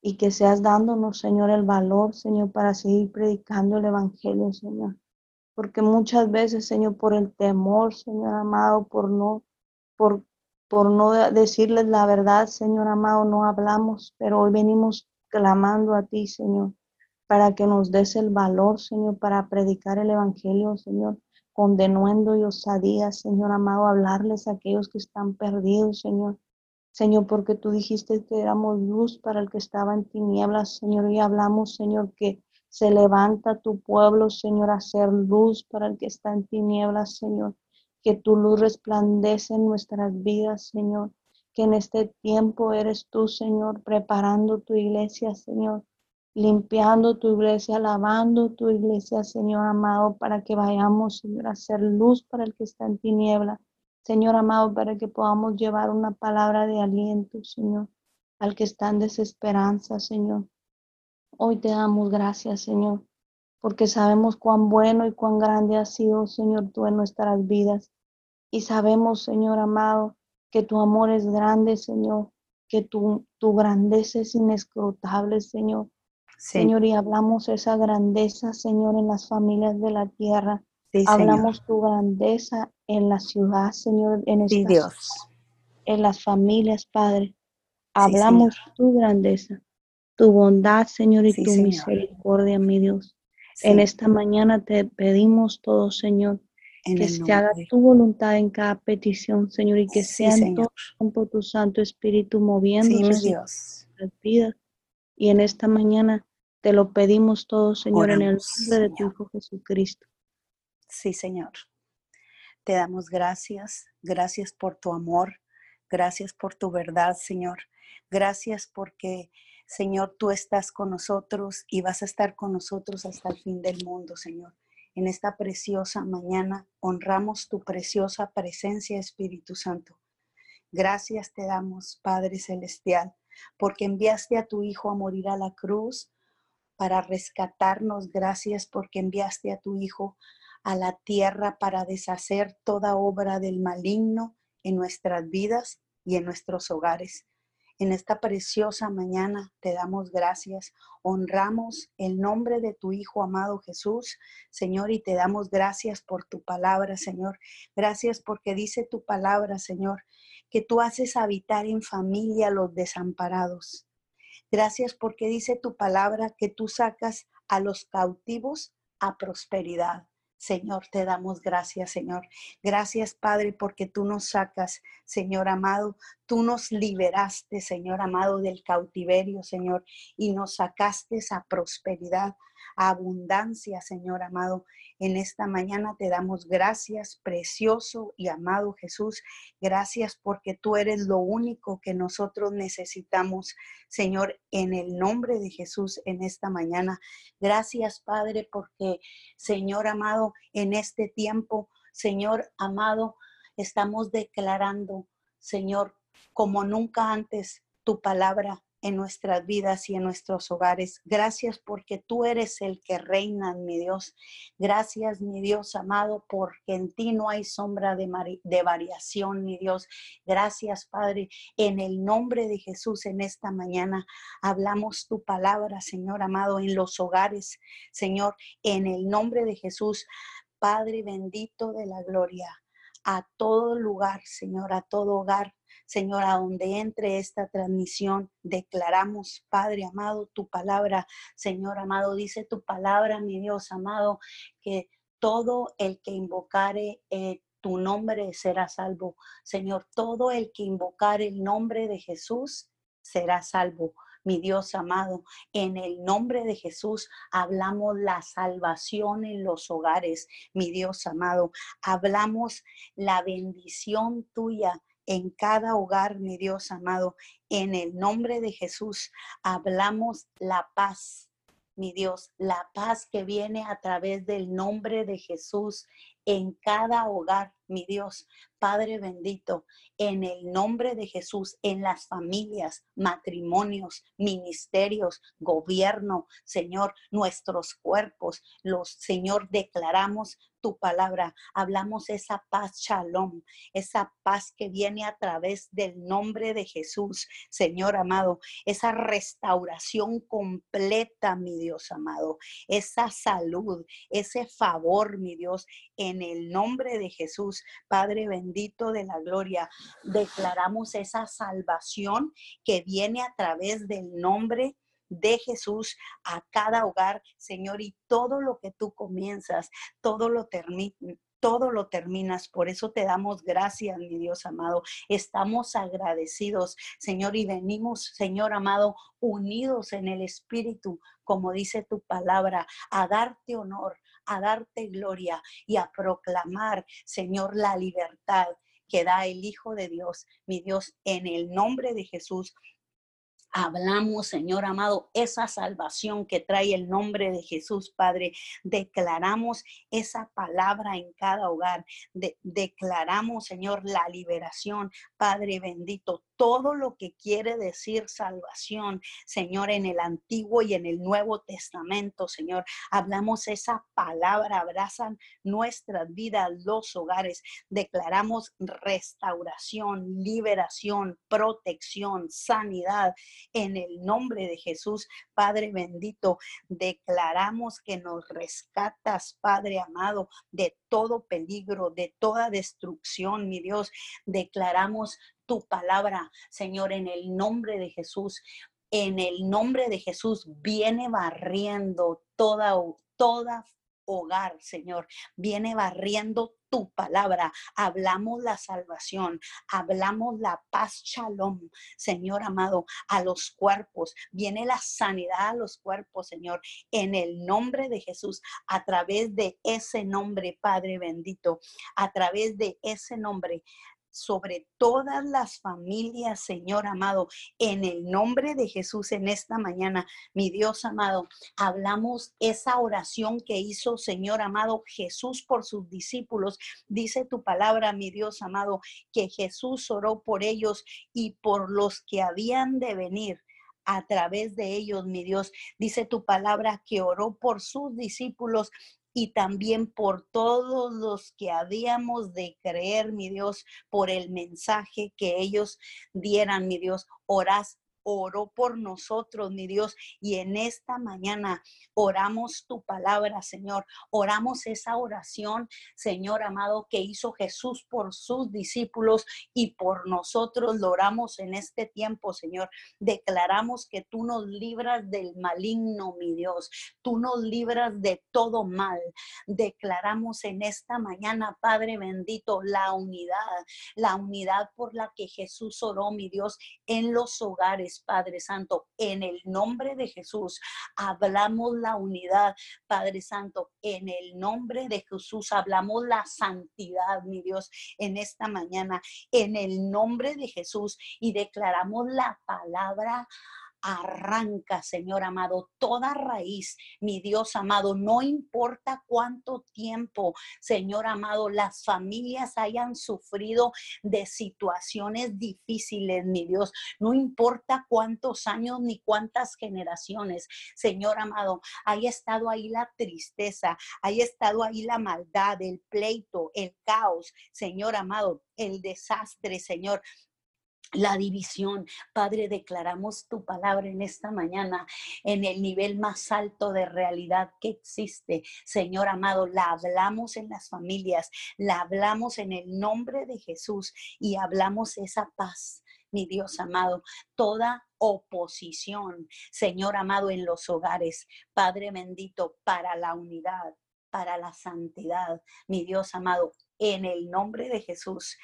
Y que seas dándonos, Señor, el valor, Señor, para seguir predicando el Evangelio, Señor. Porque muchas veces, Señor, por el temor, Señor amado, por no, por, por no decirles la verdad, Señor amado, no hablamos, pero hoy venimos clamando a ti, Señor para que nos des el valor, Señor, para predicar el Evangelio, Señor, con denuendo y osadía, Señor amado, hablarles a aquellos que están perdidos, Señor. Señor, porque tú dijiste que éramos luz para el que estaba en tinieblas, Señor, y hablamos, Señor, que se levanta tu pueblo, Señor, a ser luz para el que está en tinieblas, Señor. Que tu luz resplandece en nuestras vidas, Señor. Que en este tiempo eres tú, Señor, preparando tu iglesia, Señor limpiando tu iglesia, lavando tu iglesia, Señor amado, para que vayamos, a hacer luz para el que está en tiniebla. Señor amado, para que podamos llevar una palabra de aliento, Señor, al que está en desesperanza, Señor. Hoy te damos gracias, Señor, porque sabemos cuán bueno y cuán grande has sido, Señor, tú en nuestras vidas. Y sabemos, Señor amado, que tu amor es grande, Señor, que tu, tu grandeza es inescrutable, Señor Señor, y hablamos esa grandeza, Señor, en las familias de la tierra. hablamos tu grandeza en la ciudad, Señor, en Dios. en las familias, Padre. Hablamos tu grandeza, tu bondad, Señor, y tu misericordia, mi Dios. En esta mañana te pedimos todo, Señor, que se haga tu voluntad en cada petición, Señor, y que sea en todo tiempo tu Santo Espíritu moviéndose en las vidas. Y en esta mañana te lo pedimos todo, Señor, en el nombre de tu Hijo Jesucristo. Sí, Señor. Te damos gracias. Gracias por tu amor. Gracias por tu verdad, Señor. Gracias porque, Señor, tú estás con nosotros y vas a estar con nosotros hasta el fin del mundo, Señor. En esta preciosa mañana honramos tu preciosa presencia, Espíritu Santo. Gracias te damos, Padre Celestial, porque enviaste a tu Hijo a morir a la cruz para rescatarnos. Gracias porque enviaste a tu Hijo a la tierra para deshacer toda obra del maligno en nuestras vidas y en nuestros hogares. En esta preciosa mañana te damos gracias, honramos el nombre de tu Hijo amado Jesús, Señor, y te damos gracias por tu palabra, Señor. Gracias porque dice tu palabra, Señor, que tú haces habitar en familia a los desamparados. Gracias porque dice tu palabra que tú sacas a los cautivos a prosperidad. Señor, te damos gracias, Señor. Gracias, Padre, porque tú nos sacas, Señor amado. Tú nos liberaste, Señor amado, del cautiverio, Señor, y nos sacaste a prosperidad, abundancia, Señor amado. En esta mañana te damos gracias, precioso y amado Jesús. Gracias porque tú eres lo único que nosotros necesitamos, Señor, en el nombre de Jesús en esta mañana. Gracias, Padre, porque, Señor amado, en este tiempo, Señor amado, estamos declarando, Señor, como nunca antes, tu palabra en nuestras vidas y en nuestros hogares. Gracias porque tú eres el que reina, mi Dios. Gracias, mi Dios amado, porque en ti no hay sombra de, de, variación, mi Dios. Gracias, Padre. En el nombre de Jesús, en esta mañana hablamos tu palabra, Señor amado, en los hogares, Señor, en el nombre de Jesús. Padre bendito de la gloria, a todo lugar, Señor, a todo hogar Señor, a donde entre esta transmisión, declaramos, Padre amado, tu palabra. Señor amado, dice tu palabra, mi Dios amado, que todo el que invocare eh, tu nombre será salvo. Señor, todo el que invocare el nombre de Jesús será salvo. Mi Dios amado, en el nombre de Jesús hablamos la salvación en los hogares. Mi Dios amado, hablamos la bendición tuya en cada hogar, mi Dios amado. En el nombre de Jesús hablamos la paz, mi Dios, la paz que viene a través del nombre de Jesús en cada hogar, mi Dios, Padre bendito, en el nombre de Jesús, en las familias, matrimonios, ministerios, gobierno, Señor, nuestros cuerpos, los, Señor, declaramos tu palabra, hablamos esa paz shalom, esa paz que viene a través del nombre de Jesús, Señor amado, esa restauración completa, mi Dios amado, esa salud, ese favor, mi Dios, en el nombre de Jesús, Padre bendito de la gloria, declaramos esa salvación que viene a través del nombre de Jesús a cada hogar, Señor, y todo lo que tú comienzas, todo lo termina todo lo terminas. Por eso te damos gracias, mi Dios amado. Estamos agradecidos, Señor, y venimos, Señor amado, unidos en el Espíritu, como dice tu palabra, a darte honor, a darte gloria y a proclamar, Señor, la libertad que da el Hijo de Dios, mi Dios, en el nombre de Jesús. Hablamos, Señor amado, esa salvación que trae el nombre de Jesús, Padre. Declaramos esa palabra en cada hogar. declaramos, Señor, la liberación, Padre bendito todo lo que quiere decir salvación, Señor, en el Antiguo y en el Nuevo Testamento, Señor. Hablamos esa palabra, abrazan nuestras vidas, los hogares. Declaramos restauración, liberación, protección, sanidad en el nombre de Jesús, Padre bendito. Declaramos que nos rescatas, Padre amado, de todo peligro, de toda destrucción, mi Dios. Declaramos tu palabra, Señor, en el nombre de Jesús. En el nombre de Jesús viene barriendo toda, toda hogar, Señor. Viene barriendo tu palabra. Hablamos la salvación, hablamos la paz, shalom, Señor amado, a los cuerpos. Viene la sanidad a los cuerpos, Señor, en el nombre de Jesús, a través de ese nombre, Padre bendito, a través de ese nombre sobre todas las familias, Señor amado, en el nombre de Jesús en esta mañana, mi Dios amado, hablamos esa oración que hizo, Señor amado, Jesús por sus discípulos. Dice tu palabra, mi Dios amado, que Jesús oró por ellos y por los que habían de venir a través de ellos, mi Dios. Dice tu palabra que oró por sus discípulos y también por todos los que habíamos de creer, mi Dios, por el mensaje que ellos dieran, mi Dios. Orás oró por nosotros, mi Dios, y en esta mañana oramos tu palabra, Señor. Oramos esa oración, Señor amado, que hizo Jesús por sus discípulos y por nosotros lo oramos en este tiempo, Señor. Declaramos que tú nos libras del maligno, mi Dios. Tú nos libras de todo mal. Declaramos en esta mañana, Padre bendito, la unidad, la unidad por la que Jesús oró, mi Dios, en los hogares Padre Santo, en el nombre de Jesús. Hablamos la unidad, Padre Santo, en el nombre de Jesús. Hablamos la santidad, mi Dios, en esta mañana, en el nombre de Jesús. Y declaramos la palabra arranca, Señor amado, toda raíz, mi Dios amado, no importa cuánto tiempo, Señor amado, las familias hayan sufrido de situaciones difíciles, mi Dios, no importa cuántos años ni cuántas generaciones, Señor amado, haya estado ahí la tristeza, haya estado ahí la maldad, el pleito, el caos, Señor amado, el desastre, Señor la división. Padre, declaramos tu palabra en esta mañana en el nivel más alto de realidad que existe. Señor amado, la hablamos en las familias, la hablamos en el nombre de Jesús y hablamos esa paz. Mi Dios amado, toda oposición, Señor amado, en los hogares, Padre bendito, para la unidad, para la santidad, mi Dios amado, en el nombre de Jesús.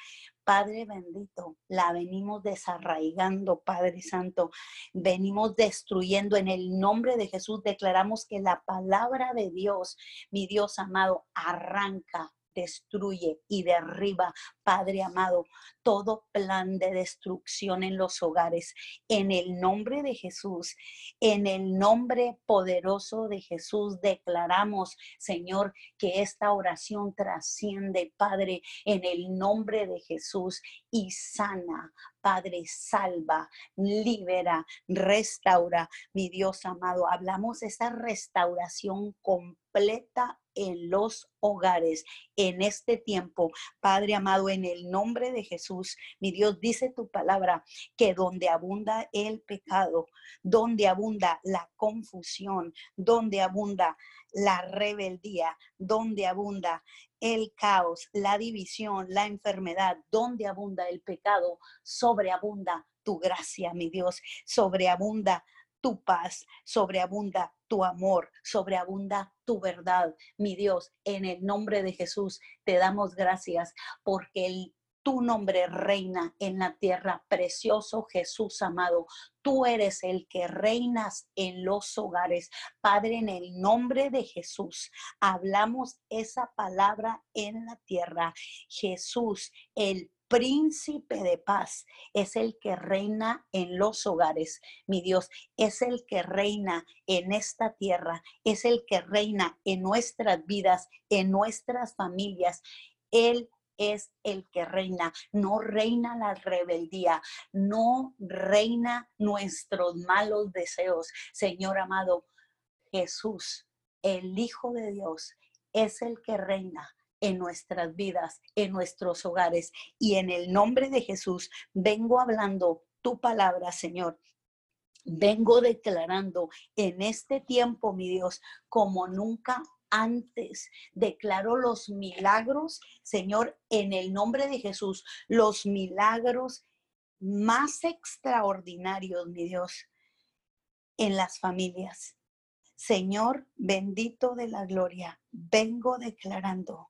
Padre bendito, la venimos desarraigando, Padre Santo, venimos destruyendo en el nombre de Jesús. Declaramos que la palabra de Dios, mi Dios amado, arranca, destruye y derriba, Padre amado, todo plan de destrucción en los hogares. En el nombre de Jesús, en el nombre poderoso de Jesús, declaramos, Señor, que esta oración trasciende, Padre, en el nombre de Jesús y sana, Padre, salva, libera, restaura, mi Dios amado. Hablamos de esa restauración completa en los hogares en este tiempo, Padre amado, en el nombre de Jesús. Mi Dios dice tu palabra que donde abunda el pecado, donde abunda la confusión, donde abunda la rebeldía, donde abunda el caos, la división, la enfermedad, donde abunda el pecado, sobreabunda tu gracia, mi Dios, sobreabunda tu paz, sobreabunda tu amor, sobreabunda tu verdad, mi Dios. En el nombre de Jesús te damos gracias porque el tu nombre reina en la tierra, precioso Jesús amado. Tú eres el que reinas en los hogares. Padre, en el nombre de Jesús, hablamos esa palabra en la tierra. Jesús, el príncipe de paz, es el que reina en los hogares. Mi Dios, es el que reina en esta tierra, es el que reina en nuestras vidas, en nuestras familias. Él es el que reina, no reina la rebeldía, no reina nuestros malos deseos. Señor amado, Jesús, el Hijo de Dios, es el que reina en nuestras vidas, en nuestros hogares. Y en el nombre de Jesús vengo hablando tu palabra, Señor. Vengo declarando en este tiempo, mi Dios, como nunca antes. Declaro los milagros, Señor, en el nombre de Jesús, los milagros más extraordinarios, mi Dios, en las familias. Señor, bendito de la gloria, vengo declarando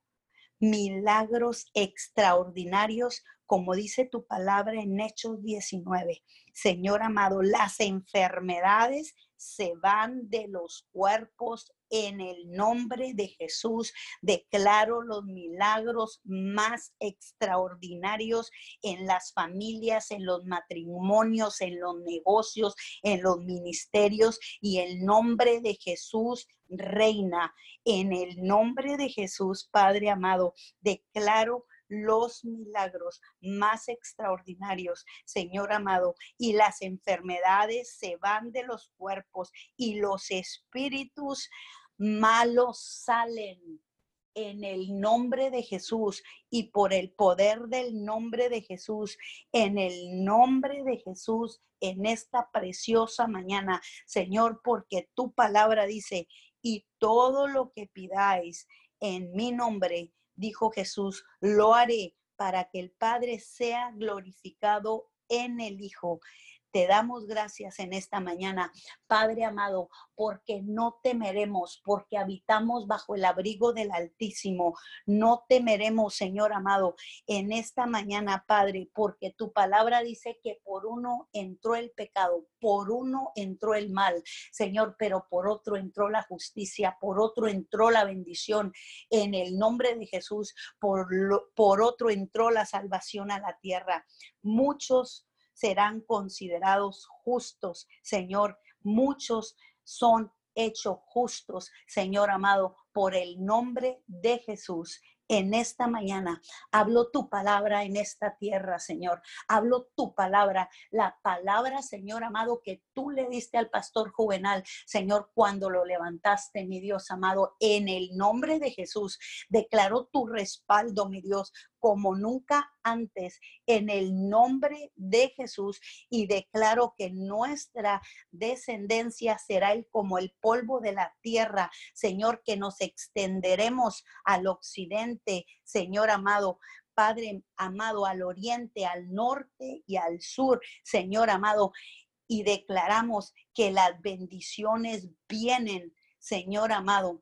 milagros extraordinarios, como dice tu palabra en Hechos 19. Señor amado, las enfermedades se van de los cuerpos en el nombre de Jesús. Declaro los milagros más extraordinarios en las familias, en los matrimonios, en los negocios, en los ministerios y el nombre de Jesús reina. En el nombre de Jesús, Padre amado, declaro los milagros más extraordinarios, Señor amado, y las enfermedades se van de los cuerpos y los espíritus malos salen en el nombre de Jesús y por el poder del nombre de Jesús, en el nombre de Jesús, en esta preciosa mañana, Señor, porque tu palabra dice, y todo lo que pidáis en mi nombre, dijo Jesús, lo haré para que el Padre sea glorificado en el Hijo. Te damos gracias en esta mañana, Padre amado, porque no temeremos, porque habitamos bajo el abrigo del Altísimo. No temeremos, Señor amado, en esta mañana, Padre, porque tu palabra dice que por uno entró el pecado, por uno entró el mal, Señor, pero por otro entró la justicia, por otro entró la bendición. En el nombre de Jesús, por, por otro entró la salvación a la tierra. Muchos serán considerados justos, Señor. Muchos son hechos justos, Señor amado, por el nombre de Jesús en esta mañana. Hablo tu palabra en esta tierra, Señor. Hablo tu palabra, la palabra, Señor amado, que tú le diste al pastor juvenal, Señor, cuando lo levantaste, mi Dios amado, en el nombre de Jesús. Declaró tu respaldo, mi Dios, como nunca antes en el nombre de Jesús y declaro que nuestra descendencia será el, como el polvo de la tierra, Señor, que nos extenderemos al occidente, Señor amado, Padre amado, al oriente, al norte y al sur, Señor amado, y declaramos que las bendiciones vienen, Señor amado,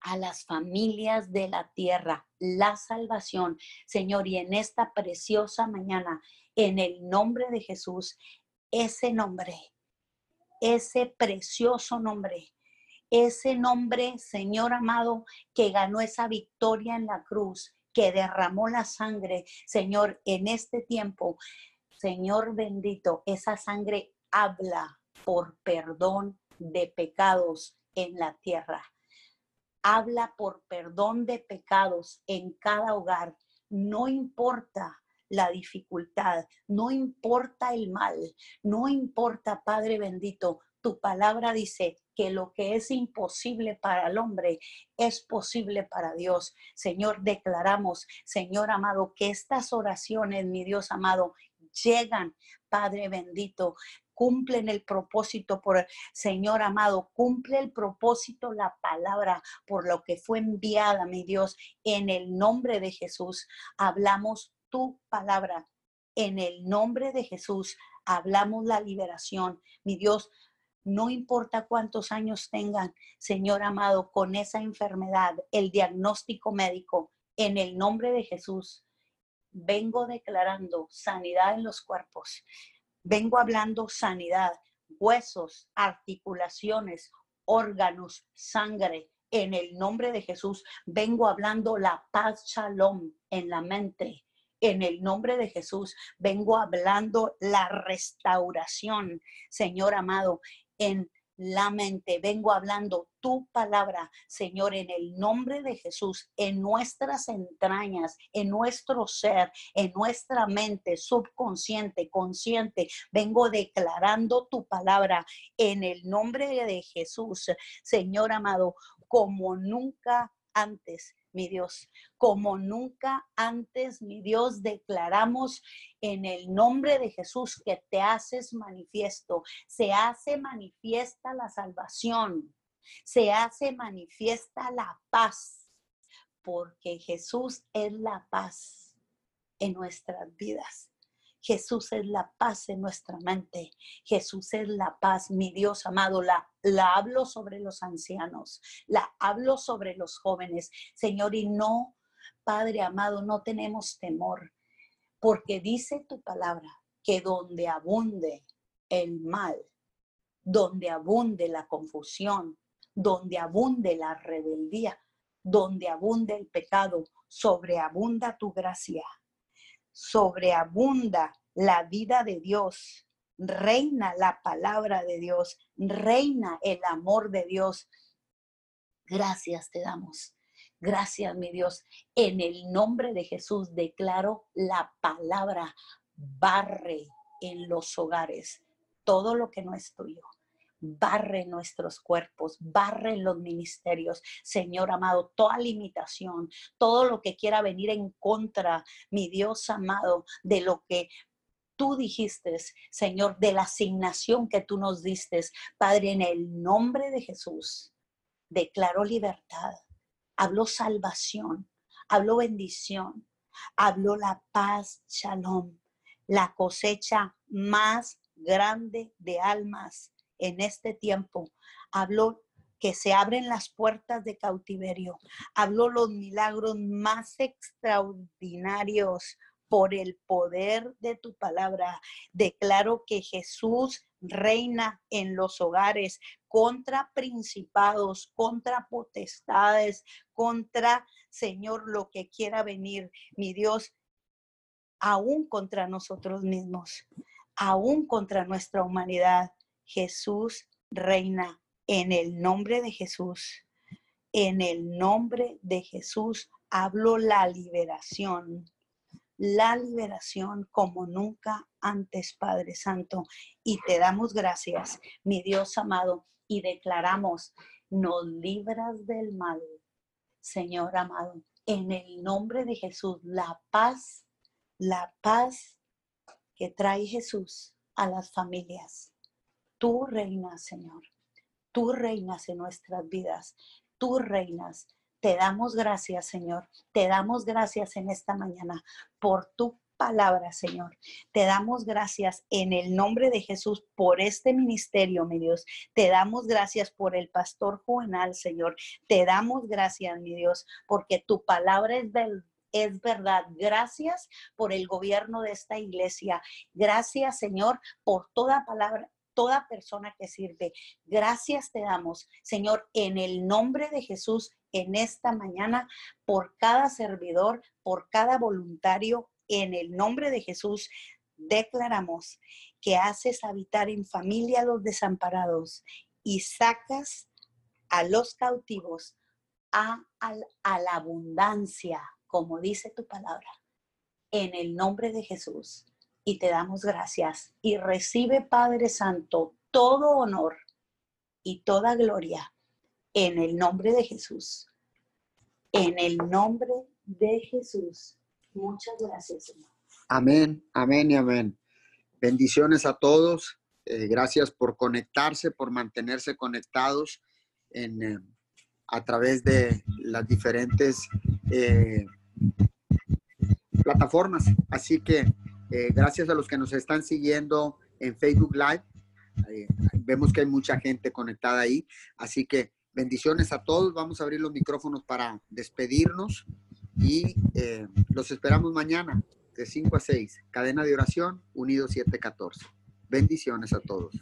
a las familias de la tierra la salvación, Señor, y en esta preciosa mañana, en el nombre de Jesús, ese nombre, ese precioso nombre, ese nombre, Señor amado, que ganó esa victoria en la cruz, que derramó la sangre, Señor, en este tiempo. Señor bendito, esa sangre habla por perdón de pecados en la tierra habla por perdón de pecados en cada hogar. No importa la dificultad, no importa el mal, no importa, Padre bendito, tu palabra dice que lo que es imposible para el hombre es posible para Dios. Señor, declaramos, Señor amado, que estas oraciones, mi Dios amado, llegan, Padre bendito, cumplen el propósito por Señor amado, cumple el propósito la palabra por lo que fue enviada, mi Dios, en el nombre de Jesús. Hablamos tu palabra. En el nombre de Jesús hablamos la liberación. Mi Dios, no importa cuántos años tengan, Señor amado, con esa enfermedad, el diagnóstico médico, en el nombre de Jesús, vengo declarando sanidad en los cuerpos. Vengo hablando sanidad, huesos, articulaciones, órganos, sangre. En el nombre de Jesús, vengo hablando la paz shalom en la mente. En el nombre de Jesús, vengo hablando la restauración, Señor amado, en la mente. Vengo hablando tu palabra, Señor, en el nombre de Jesús, en nuestras entrañas, en nuestro ser, en nuestra mente subconsciente, consciente. Vengo declarando tu palabra en el nombre de Jesús, Señor amado, como nunca antes mi Dios. Como nunca antes, mi Dios, declaramos en el nombre de Jesús que te haces manifiesto. Se hace manifiesta la salvación. Se hace manifiesta la paz. Porque Jesús es la paz en nuestras vidas. Jesús es la paz en nuestra mente. Jesús es la paz, mi Dios amado. La, la hablo sobre los ancianos, la hablo sobre los jóvenes. Señor, y no, Padre amado, no tenemos temor, porque dice tu palabra que donde abunde el mal, donde abunde la confusión, donde abunde la rebeldía, donde abunde el pecado, sobreabunda tu gracia sobreabunda la vida de Dios, reina la palabra de Dios, reina el amor de Dios. Gracias te damos. Gracias, mi Dios. En el nombre de Jesús declaro la palabra barre en los hogares todo lo que no es tuyo barre nuestros cuerpos, barre los ministerios. Señor amado, toda limitación, todo lo que quiera venir en contra, mi Dios amado, de lo que tú dijiste, Señor, de la asignación que tú nos diste, Padre, en el nombre de Jesús, declaro libertad, habló salvación, habló bendición, habló la paz, shalom, la cosecha más grande de almas en este tiempo. Habló que se abren las puertas de cautiverio. Habló los milagros más extraordinarios por el poder de tu palabra. Declaro que Jesús reina en los hogares contra principados, contra potestades, contra, Señor, lo que quiera venir, mi Dios, aún contra nosotros mismos. aún contra nuestra humanidad. Jesús reina en el nombre de Jesús. En el nombre de Jesús hablo la liberación, la liberación como nunca antes, Padre Santo. Y te damos gracias, mi Dios amado, y declaramos, nos libras del mal, Señor amado. En el nombre de Jesús, la paz, la paz que trae Jesús a las familias. Tú reinas, Señor. Tú reinas en nuestras vidas. Tú reinas. Te damos gracias, Señor. Te damos gracias en esta mañana por tu palabra, Señor. Te damos gracias en el nombre de Jesús por este ministerio, mi Dios. Te damos gracias por el pastor Juvenal, Señor. Te damos gracias, mi Dios, porque tu palabra es es verdad. Gracias por el gobierno de esta iglesia. Gracias, Señor, por toda palabra, toda persona que sirve. Gracias te damos, Señor, en el nombre de Jesús, en esta mañana, por cada servidor, por cada voluntario, en el nombre de Jesús, declaramos que haces habitar en familia a los desamparados y sacas a los cautivos a, a, la abundancia, como dice tu palabra, en el nombre de Jesús. Y te damos gracias. Y recibe, Padre Santo, todo honor y toda gloria en el nombre de Jesús. En el nombre de Jesús. Muchas gracias. Amén, amén y amén. Bendiciones a todos. Eh, gracias por conectarse, por mantenerse conectados en, eh, a través de las diferentes eh, plataformas. Así que gracias a los que nos están siguiendo en Facebook Live. vemos que hay mucha gente conectada ahí. Así que bendiciones a todos. Vamos a abrir los micrófonos para despedirnos y eh, los esperamos mañana de 5 a 6. Cadena de oración, Unido 714. Bendiciones a todos.